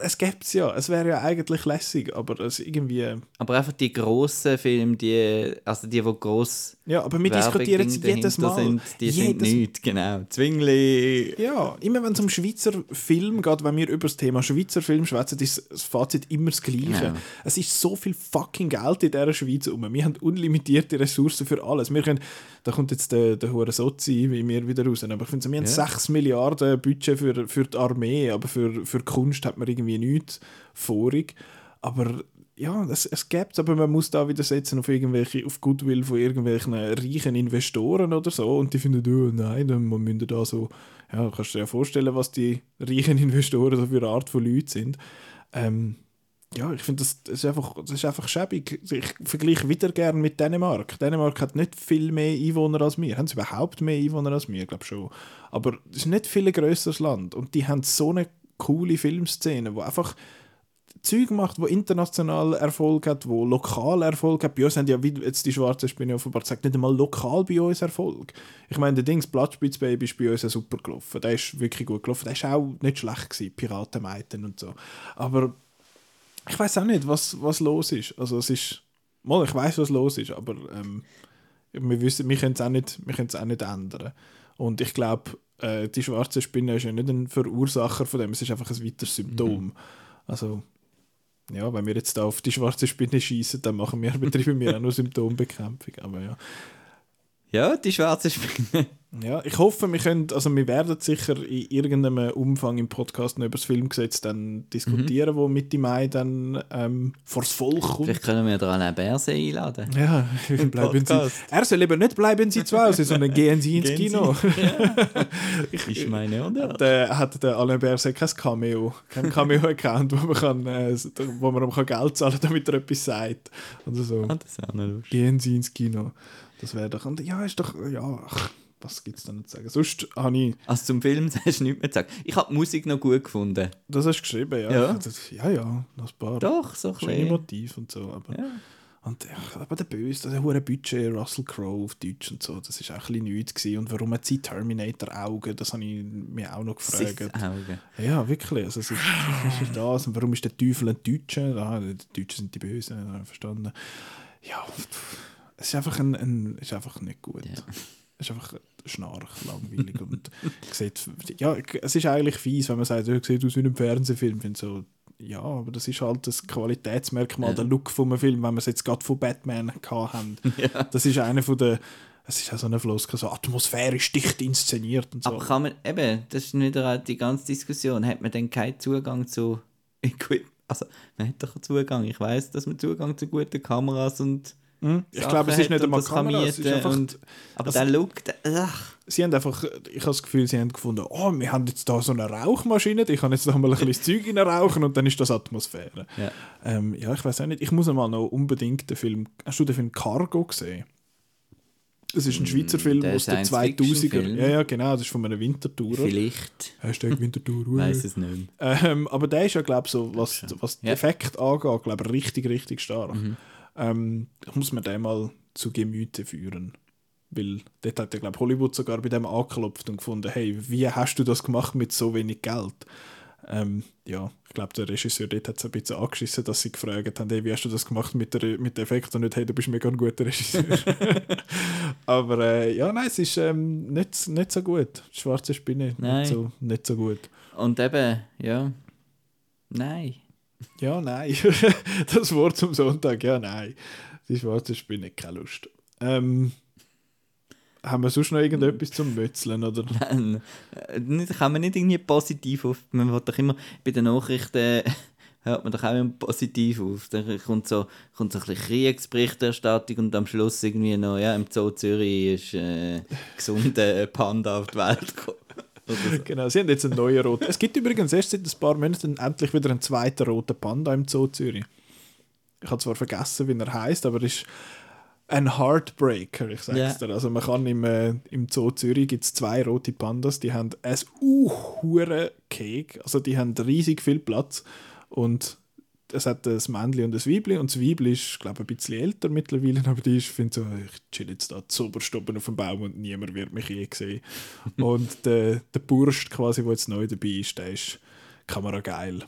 es gäbe es ja, es wäre ja eigentlich lässig, aber es irgendwie, Aber einfach die grossen Filme, die, also die, die gross ja, aber wir diskutieren Werbeding jedes Mal. Sind, die sind Jedes- nichts, genau. Zwingli. Ja, immer wenn es um Schweizer Film geht, wenn wir über das Thema Schweizer Film schwätzen, ist das Fazit immer das Gleiche. Ja. Es ist so viel fucking Geld in dieser Schweiz rum. Wir haben unlimitierte Ressourcen für alles. Wir können, da kommt jetzt der, der hure Sozi wie mir wieder raus, aber ich finde, wir haben Ja. 6 Milliarden Budget für, für die Armee, aber für, für Kunst hat man irgendwie nichts vorig. Aber ja, es, es gibt es, aber man muss da wieder setzen auf irgendwelche, auf Goodwill von irgendwelchen reichen Investoren oder so und die finden, oh nein, müssen wir da so, ja, kannst du dir ja vorstellen, was die reichen Investoren so für eine Art von Leuten sind. Ähm, ja, ich finde, das, das, ist einfach, das ist einfach schäbig. Ich vergleiche wieder gerne mit Dänemark. Dänemark hat nicht viel mehr Einwohner als wir. Haben sie überhaupt mehr Einwohner als wir? Ich glaube schon. Aber es ist nicht viel ein grösseres Land. Und die haben so eine coole Filmszene, wo einfach Zeug macht, wo international Erfolg hat, wo lokal Erfolg hat. Bei uns haben ja, wie jetzt die Schwarze Spinne offenbar gesagt, nicht einmal lokal bei uns Erfolg. Ich meine, der Dings, Blattspitzbaby ist bei uns ja super gelaufen. Der ist wirklich gut gelaufen. Der ist auch nicht schlecht gewesen, Piratenmeiten und so. Aber ich weiß auch nicht, was, was los ist. Also es ist, mal, ich weiß, was los ist, aber ähm, wir wissen, wir können es auch nicht, wir können es auch nicht ändern. Und ich glaube, äh, die schwarze Spinne ist ja nicht ein Verursacher von dem, es ist einfach ein weiteres Symptom. Also ja, wenn wir jetzt da auf die schwarze Spinne schießen, dann machen wir, [laughs] betreiben wir auch nur Symptombekämpfung. Aber ja. Ja, die schwarze Spinne. [laughs] ja, ich hoffe, wir können, also wir werden sicher in irgendeinem Umfang im Podcast noch über das Filmgesetz dann diskutieren, wo Mitte Mai dann ähm, vors Volk kommt. Vielleicht können wir da Alain Berset einladen. Ja, [laughs] bleiben Sie. Podcast. Er soll eben nicht bleiben Sie zu Hause, sondern [laughs] gehen Sie ins Gehen Sie. Kino. Ich meine, oder? Der hat der Alain Berset kein Cameo, kein Cameo-Account, wo man, kann, äh, wo man ihm kann Geld zahlen kann, damit er etwas sagt. Oder so. Ah, das ist auch noch lustig. Gehen Sie ins Kino. Das wäre doch. Und ja, ist doch. Ja, ach, was gibt es da nicht zu sagen? Sonst habe ich. Also zum Film [laughs] hast du nichts mehr zu sagen. Ich habe die Musik noch gut gefunden. Das hast du geschrieben, ja. Ja. Das, ja, ja, noch ein paar Doch, so ein schöne. Motive und so. Aber, Ja. und, ja, aber der Böse, der hohe Budget, Russell Crowe auf Deutsch und so, das ist auch ein bisschen nichts gewesen. Und warum hat sie Terminator-Augen? Das habe ich mir auch noch gefragt. Sith-Augen. Ja, wirklich. Also, es ist, ist das. Und warum ist der Teufel ein Deutscher? Ah, die Deutschen sind die Bösen, verstanden. Ja, pff, es ist einfach, ein, ein, es ist einfach nicht gut. Ja. Es ist einfach schnarch, langweilig. und [laughs] sieht, ja, es ist eigentlich fies, wenn man sagt, ja, sieht aus wie ein Fernsehfilm. Ich so, ja, aber das ist halt das Qualitätsmerkmal, Ja. der Look von einem Film, wenn wir es jetzt gerade von Batman gehabt haben. [laughs] Ja. Das ist einer von der, es ist auch so eine Floskel, so atmosphärisch dicht inszeniert und so. Aber kann man, eben, das ist wieder halt die ganze Diskussion, hat man denn keinen Zugang zu Equipment? Also, man hat doch einen Zugang. Ich weiß, dass man Zugang zu guten Kameras und Ich glaube, es ist nicht einmal das Kamera, es ist einfach, und, Aber also- der Look, der, ach, sie haben einfach, ich habe das Gefühl, sie haben gefunden, oh, wir haben jetzt da so eine Rauchmaschine, ich kann jetzt noch mal ein bisschen das Zeug rauchen und dann ist das Atmosphäre. Ja. Ähm, ja, ich weiß auch nicht, ich muss mal noch unbedingt den Film, hast du den Film Cargo gesehen? Es ist ein Schweizer Film der aus den 2000er. Science-Fiction-Film? Ja, ja, genau, das ist von einer Wintertour. vielleicht, Hashtag [laughs] Wintertour. weiß es nicht. Ähm, aber der ist ja, glaube ich, so, was, was den Ja. Effekt angeht, glaube ich, richtig, richtig stark. Mhm. Ähm, ich muss mir den mal zu Gemüte führen. Weil dort hat ja, glaube Hollywood sogar bei dem angeklopft und gefunden, hey, wie hast du das gemacht mit so wenig Geld? Ähm, ja, ich glaube, der Regisseur dort hat es ein bisschen angeschissen, dass sie gefragt haben, hey, wie hast du das gemacht mit, der, mit dem Effekt und nicht, hey, du bist mega ein guter Regisseur. [laughs] Aber äh, ja, nein, es ist ähm, nicht, nicht so gut. Schwarze Spinne, Nein. nicht so, nicht so gut. Und eben, ja, nein. Ja, nein. [laughs] das Wort zum Sonntag, ja, nein. Die schwarze Spinne, keine Lust. Ähm, haben wir sonst noch irgendetwas zum Mötzeln, oder? [laughs] Nein, äh, nicht- kann man nicht irgendwie positiv auf. Man will doch immer bei den Nachrichten hört man doch auch immer positiv auf. Dann kommt so, kommt so ein bisschen Kriegsberichterstattung und am Schluss irgendwie noch, ja, im Zoo Zürich ist äh, gesunder Panda auf die Welt gekommen. [laughs] Genau, sie haben jetzt einen neuen roten. Es gibt übrigens erst seit ein paar Monaten endlich wieder einen zweiten roten Panda im Zoo Zürich. Ich habe zwar vergessen, wie er heißt, aber er ist ein Heartbreaker, ich sag's Ja. dir. Also man kann im, äh, im Zoo Zürich gibt's zwei rote Pandas, die haben ein uh, Keg, also die haben riesig viel Platz und es hat ein Männchen und ein Weibli und das Weibli ist, glaube ich, ein bisschen älter mittlerweile, aber die ist, finde so, ich chill jetzt da zuoberst oben auf dem Baum und niemand wird mich je sehen. [laughs] und der, der Burst quasi, der jetzt neu dabei ist, der ist kamerageil.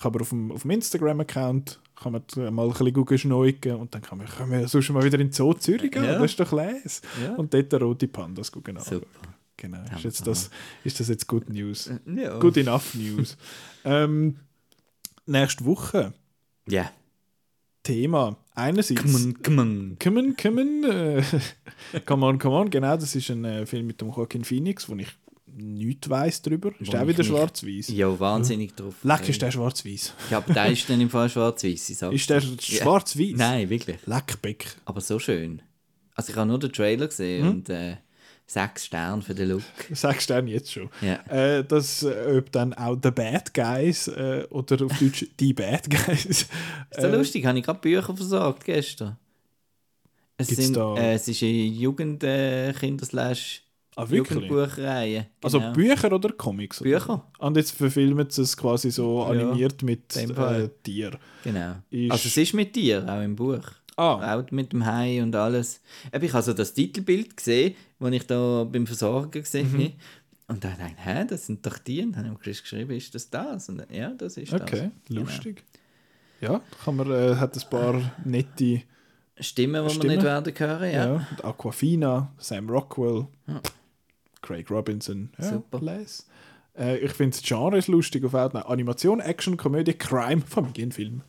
Kann man auf dem, auf dem Instagram-Account kann man mal ein bisschen googeln, schneugen und dann kann man, können wir sonst mal wieder in den Zoo Zürich gehen, Ja. das ist doch les. Ja. Und dort den rote Pandas gucken. Super. Genau, ist, jetzt das, ist das jetzt Good News? Ja. Good enough News. [laughs] ähm, nächste Woche Ja. Thema einerseits Come on, come on. Come on, come on. Äh, [laughs] come on, come on. Genau, das ist ein äh, Film mit dem Joaquin Phoenix, wo ich nichts weiss darüber. Ist der wieder schwarz-weiß? Ja, wahnsinnig drauf. Leck, ist der schwarz-weiß? Ja, aber der ist dann im Fall schwarz-weiß. Ist der schwarz-weiß? Nein, wirklich. Leckbeck. Aber so schön. Also ich habe nur den Trailer gesehen Hm? und äh, sechs Sterne für den Look. [laughs] Du dann jetzt schon. Ja. Äh, dass, äh, ob dann auch The Bad Guys äh, oder auf Deutsch [laughs] Die Bad Guys. Ist so lustig, habe ich gerade Bücher versorgt gestern. Es, sind, äh, es ist eine Jugend äh, Kinder slash Ah? Jugendbuchreihe. Also genau. Bücher oder Comics? oder? Bücher. Und jetzt verfilmen sie es quasi so Ja, animiert mit dem äh. Tier. Genau. Ist- Also es ist mit dir, auch im Buch. Ah, Auch mit dem Hai und alles. Ich habe so das Titelbild gesehen, das ich da beim Versorgen gesehen Mhm. habe. Und dann dachte ich, hä, das sind doch die. Und dann habe ich geschrieben, ist das das? Und dann, ja, das ist okay, das. Genau. lustig. Ja, kann man, äh, hat ein paar nette Stimmen, die wir Stimmen. nicht werden hören, ja. Ja. und Aquafina, Sam Rockwell, Ja. Craig Robinson. Ja, Super. Les. Äh, ich finde das Genre lustig auf Outline. Animation, Action, Komödie, Crime, Familienfilm.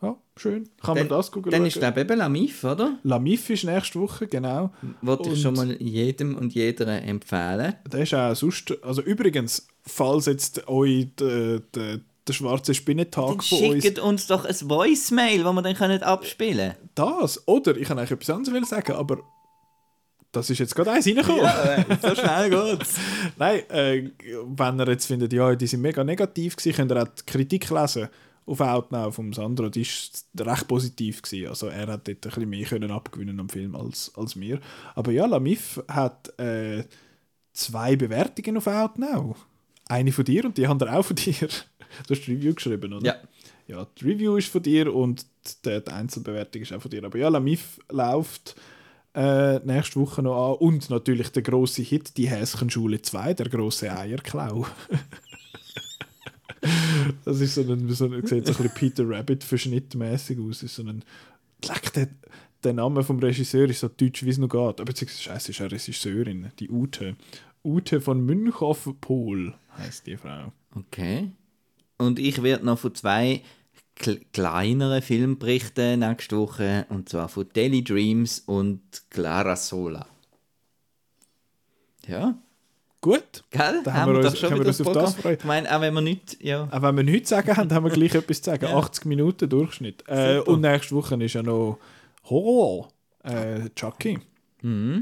Ja, schön. Kann man das gucken? Dann ist, glaube ich, eben Lamif, oder? La Mif ist nächste Woche, genau. Wollte ich schon mal jedem und jeder empfehlen. Der ist auch sonst, also übrigens, falls jetzt euch der, der, der schwarze Spinnentag Dann von uns schickt uns doch ein Voicemail, das wir dann können abspielen das, oder ich kann eigentlich etwas anderes sagen, aber das ist jetzt gerade eins reingekommen. können. so schnell [laughs] geht's. Nein, äh, wenn ihr jetzt findet, ja, die sind mega negativ gewesen, könnt ihr auch die Kritik lesen auf Outnow vom Sandro, die ist recht positiv gewesen. Also er hat dort ein bisschen mehr können abgewinnen am Film als, als wir. Aber ja, Lamif hat äh, zwei Bewertungen auf Outnow. Eine von dir und die andere auch von [laughs] dir. Du hast die Review geschrieben, oder? Ja. Ja, die Review ist von dir und die, die Einzelbewertung ist auch von dir. Aber ja, Lamif läuft äh, nächste Woche noch an. Und natürlich der große Hit, die Häschenschule 2, der große Eierklau. [laughs] [laughs] das ist so ein, so ein sieht so ein bisschen Peter Rabbit verschnittmäßig aus. Ist so ein, der, der Name vom Regisseur ist so deutsch, wie es noch geht. Aber beziehungsweise, scheiße, ist eine Regisseurin, die Ute. Ute von Münchow-Pohl heißt die Frau. Okay. Und ich werde noch von zwei kle- kleineren Filmen berichten nächste Woche. Und zwar von Daily Dreams und Clara Sola. Ja, Gut. gell? Da haben wir uns- doch schon können wir uns auf das freuen. Ich meine, auch wenn wir nicht... Ja. Auch wenn wir nichts sagen haben, haben wir gleich [laughs] etwas zu sagen. Ja. 80 Minuten Durchschnitt. Äh, und nächste Woche ist ja noch Horror. Äh, Chucky.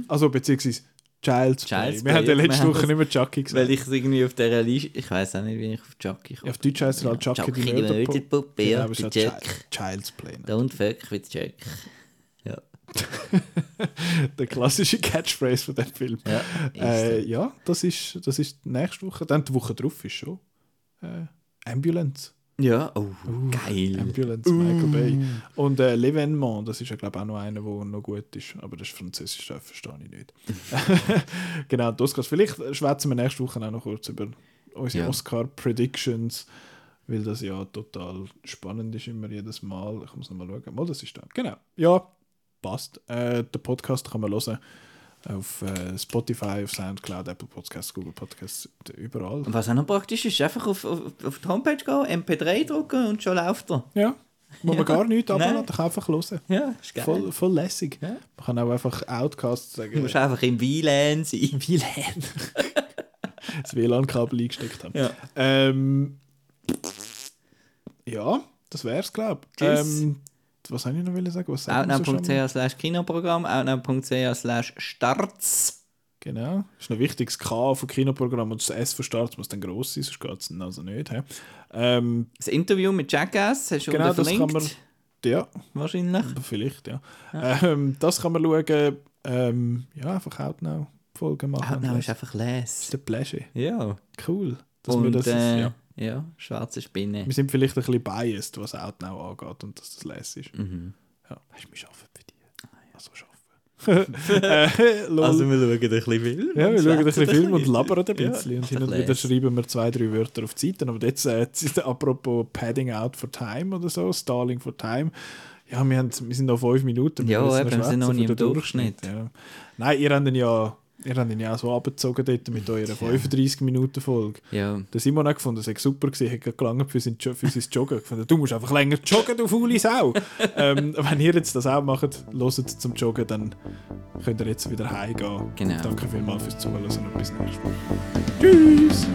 Also beziehungsweise Child's, Play. Mhm. Child's Wir haben ja Play, wir letzte Woche nicht mehr Chucky gesagt. Weil ich es irgendwie auf dieser Liste. Ich weiß auch nicht, wie ich auf Chucky komme. Ja, auf Deutsch heisst er halt Chucky, Chucky, die die Mörderpuppe. Mörderpuppe, ja, aber es der ist halt Child's Play. Don't fuck with Jack. [laughs] Der klassische Catchphrase von dem Film. Ja, äh, ja das, ist, das ist nächste Woche. Dann die Woche drauf ist schon äh, Ambulance. Ja, oh, geil. Ambulance, Michael Bay. Und äh, L'Evénement, das ist ja glaube ich auch noch einer, der noch gut ist. Aber das ist Französisch, das verstehe ich nicht. [laughs] genau, das Oscars. Vielleicht schwätzen wir nächste Woche auch noch kurz über unsere Ja. Oscar-Predictions, weil das ja total spannend ist immer jedes Mal. Ich muss nochmal schauen. Mal, das ist da. Genau. Ja, passt. Äh, den Podcast kann man hören auf äh, Spotify, auf Soundcloud, Apple Podcasts, Google Podcasts, überall. Und was auch noch praktisch ist, einfach auf, auf, auf die Homepage gehen, MP3 drücken und schon läuft er. Ja, muss man gar nichts [laughs] abladen, kann einfach hören. Ja, ist geil. Voll, voll lässig. Ja. Man kann auch einfach Outcasts Du sagen, musst einfach im WLAN sein. WLAN. [laughs] das WLAN-Kabel eingesteckt haben. Ja. Ähm, ja, das wär's, glaube ich. Ähm, was soll ich noch sagen? Was? Outnow.ch slash Kinoprogramm, outnow.ch slash Starts. Genau. Ist noch wichtig, das K von Kinoprogramm und das S von Start muss dann gross sein, sonst geht es also nicht. He? Ähm, Das Interview mit Jackass hast du genau, das kann verlinkt. man. Ja, Wahrscheinlich. vielleicht, ja. Ähm, das kann man schauen. Ähm, ja, einfach Outnow-Folgen machen. Outnow Das ist einfach les. ist der Pleasure. Ja. Cool. Dass wir, Und das, äh, ja. Ja. schwarze Spinne. wir sind vielleicht ein bisschen biased, was Outnow angeht und dass das les ist. Mhm. Ja, weißt du, wir arbeiten für dich. Also [laughs] arbeiten. äh. Also wir schauen ein bisschen Film. ja, wir schauen ein bisschen Film und labern ein Ja, bisschen. und hin und wieder schreiben wir zwei, drei Wörter auf die Seiten. Aber jetzt, äh, jetzt apropos Padding Out for Time oder so, Stalling for Time. Ja, wir, haben, wir sind noch fünf Minuten. Ja, müssen eben, wir sind noch nicht im den Durchschnitt. Ja. Nein, ihr habt ihn ja, ihr habt ihn ja so abgezogen dort mit eurer 35-Minuten-Folge. Ja. Der Simon hat gefunden, das super gewesen, hat gelangt für sein, für sein Joggen. Gefunden, du musst einfach länger joggen, du faule Sau. [laughs] ähm, wenn ihr jetzt das auch macht, hört zum Joggen, dann könnt ihr jetzt wieder heimgehen. Genau. Danke vielmals fürs Zuhören und bis nächstes Mal. Tschüss!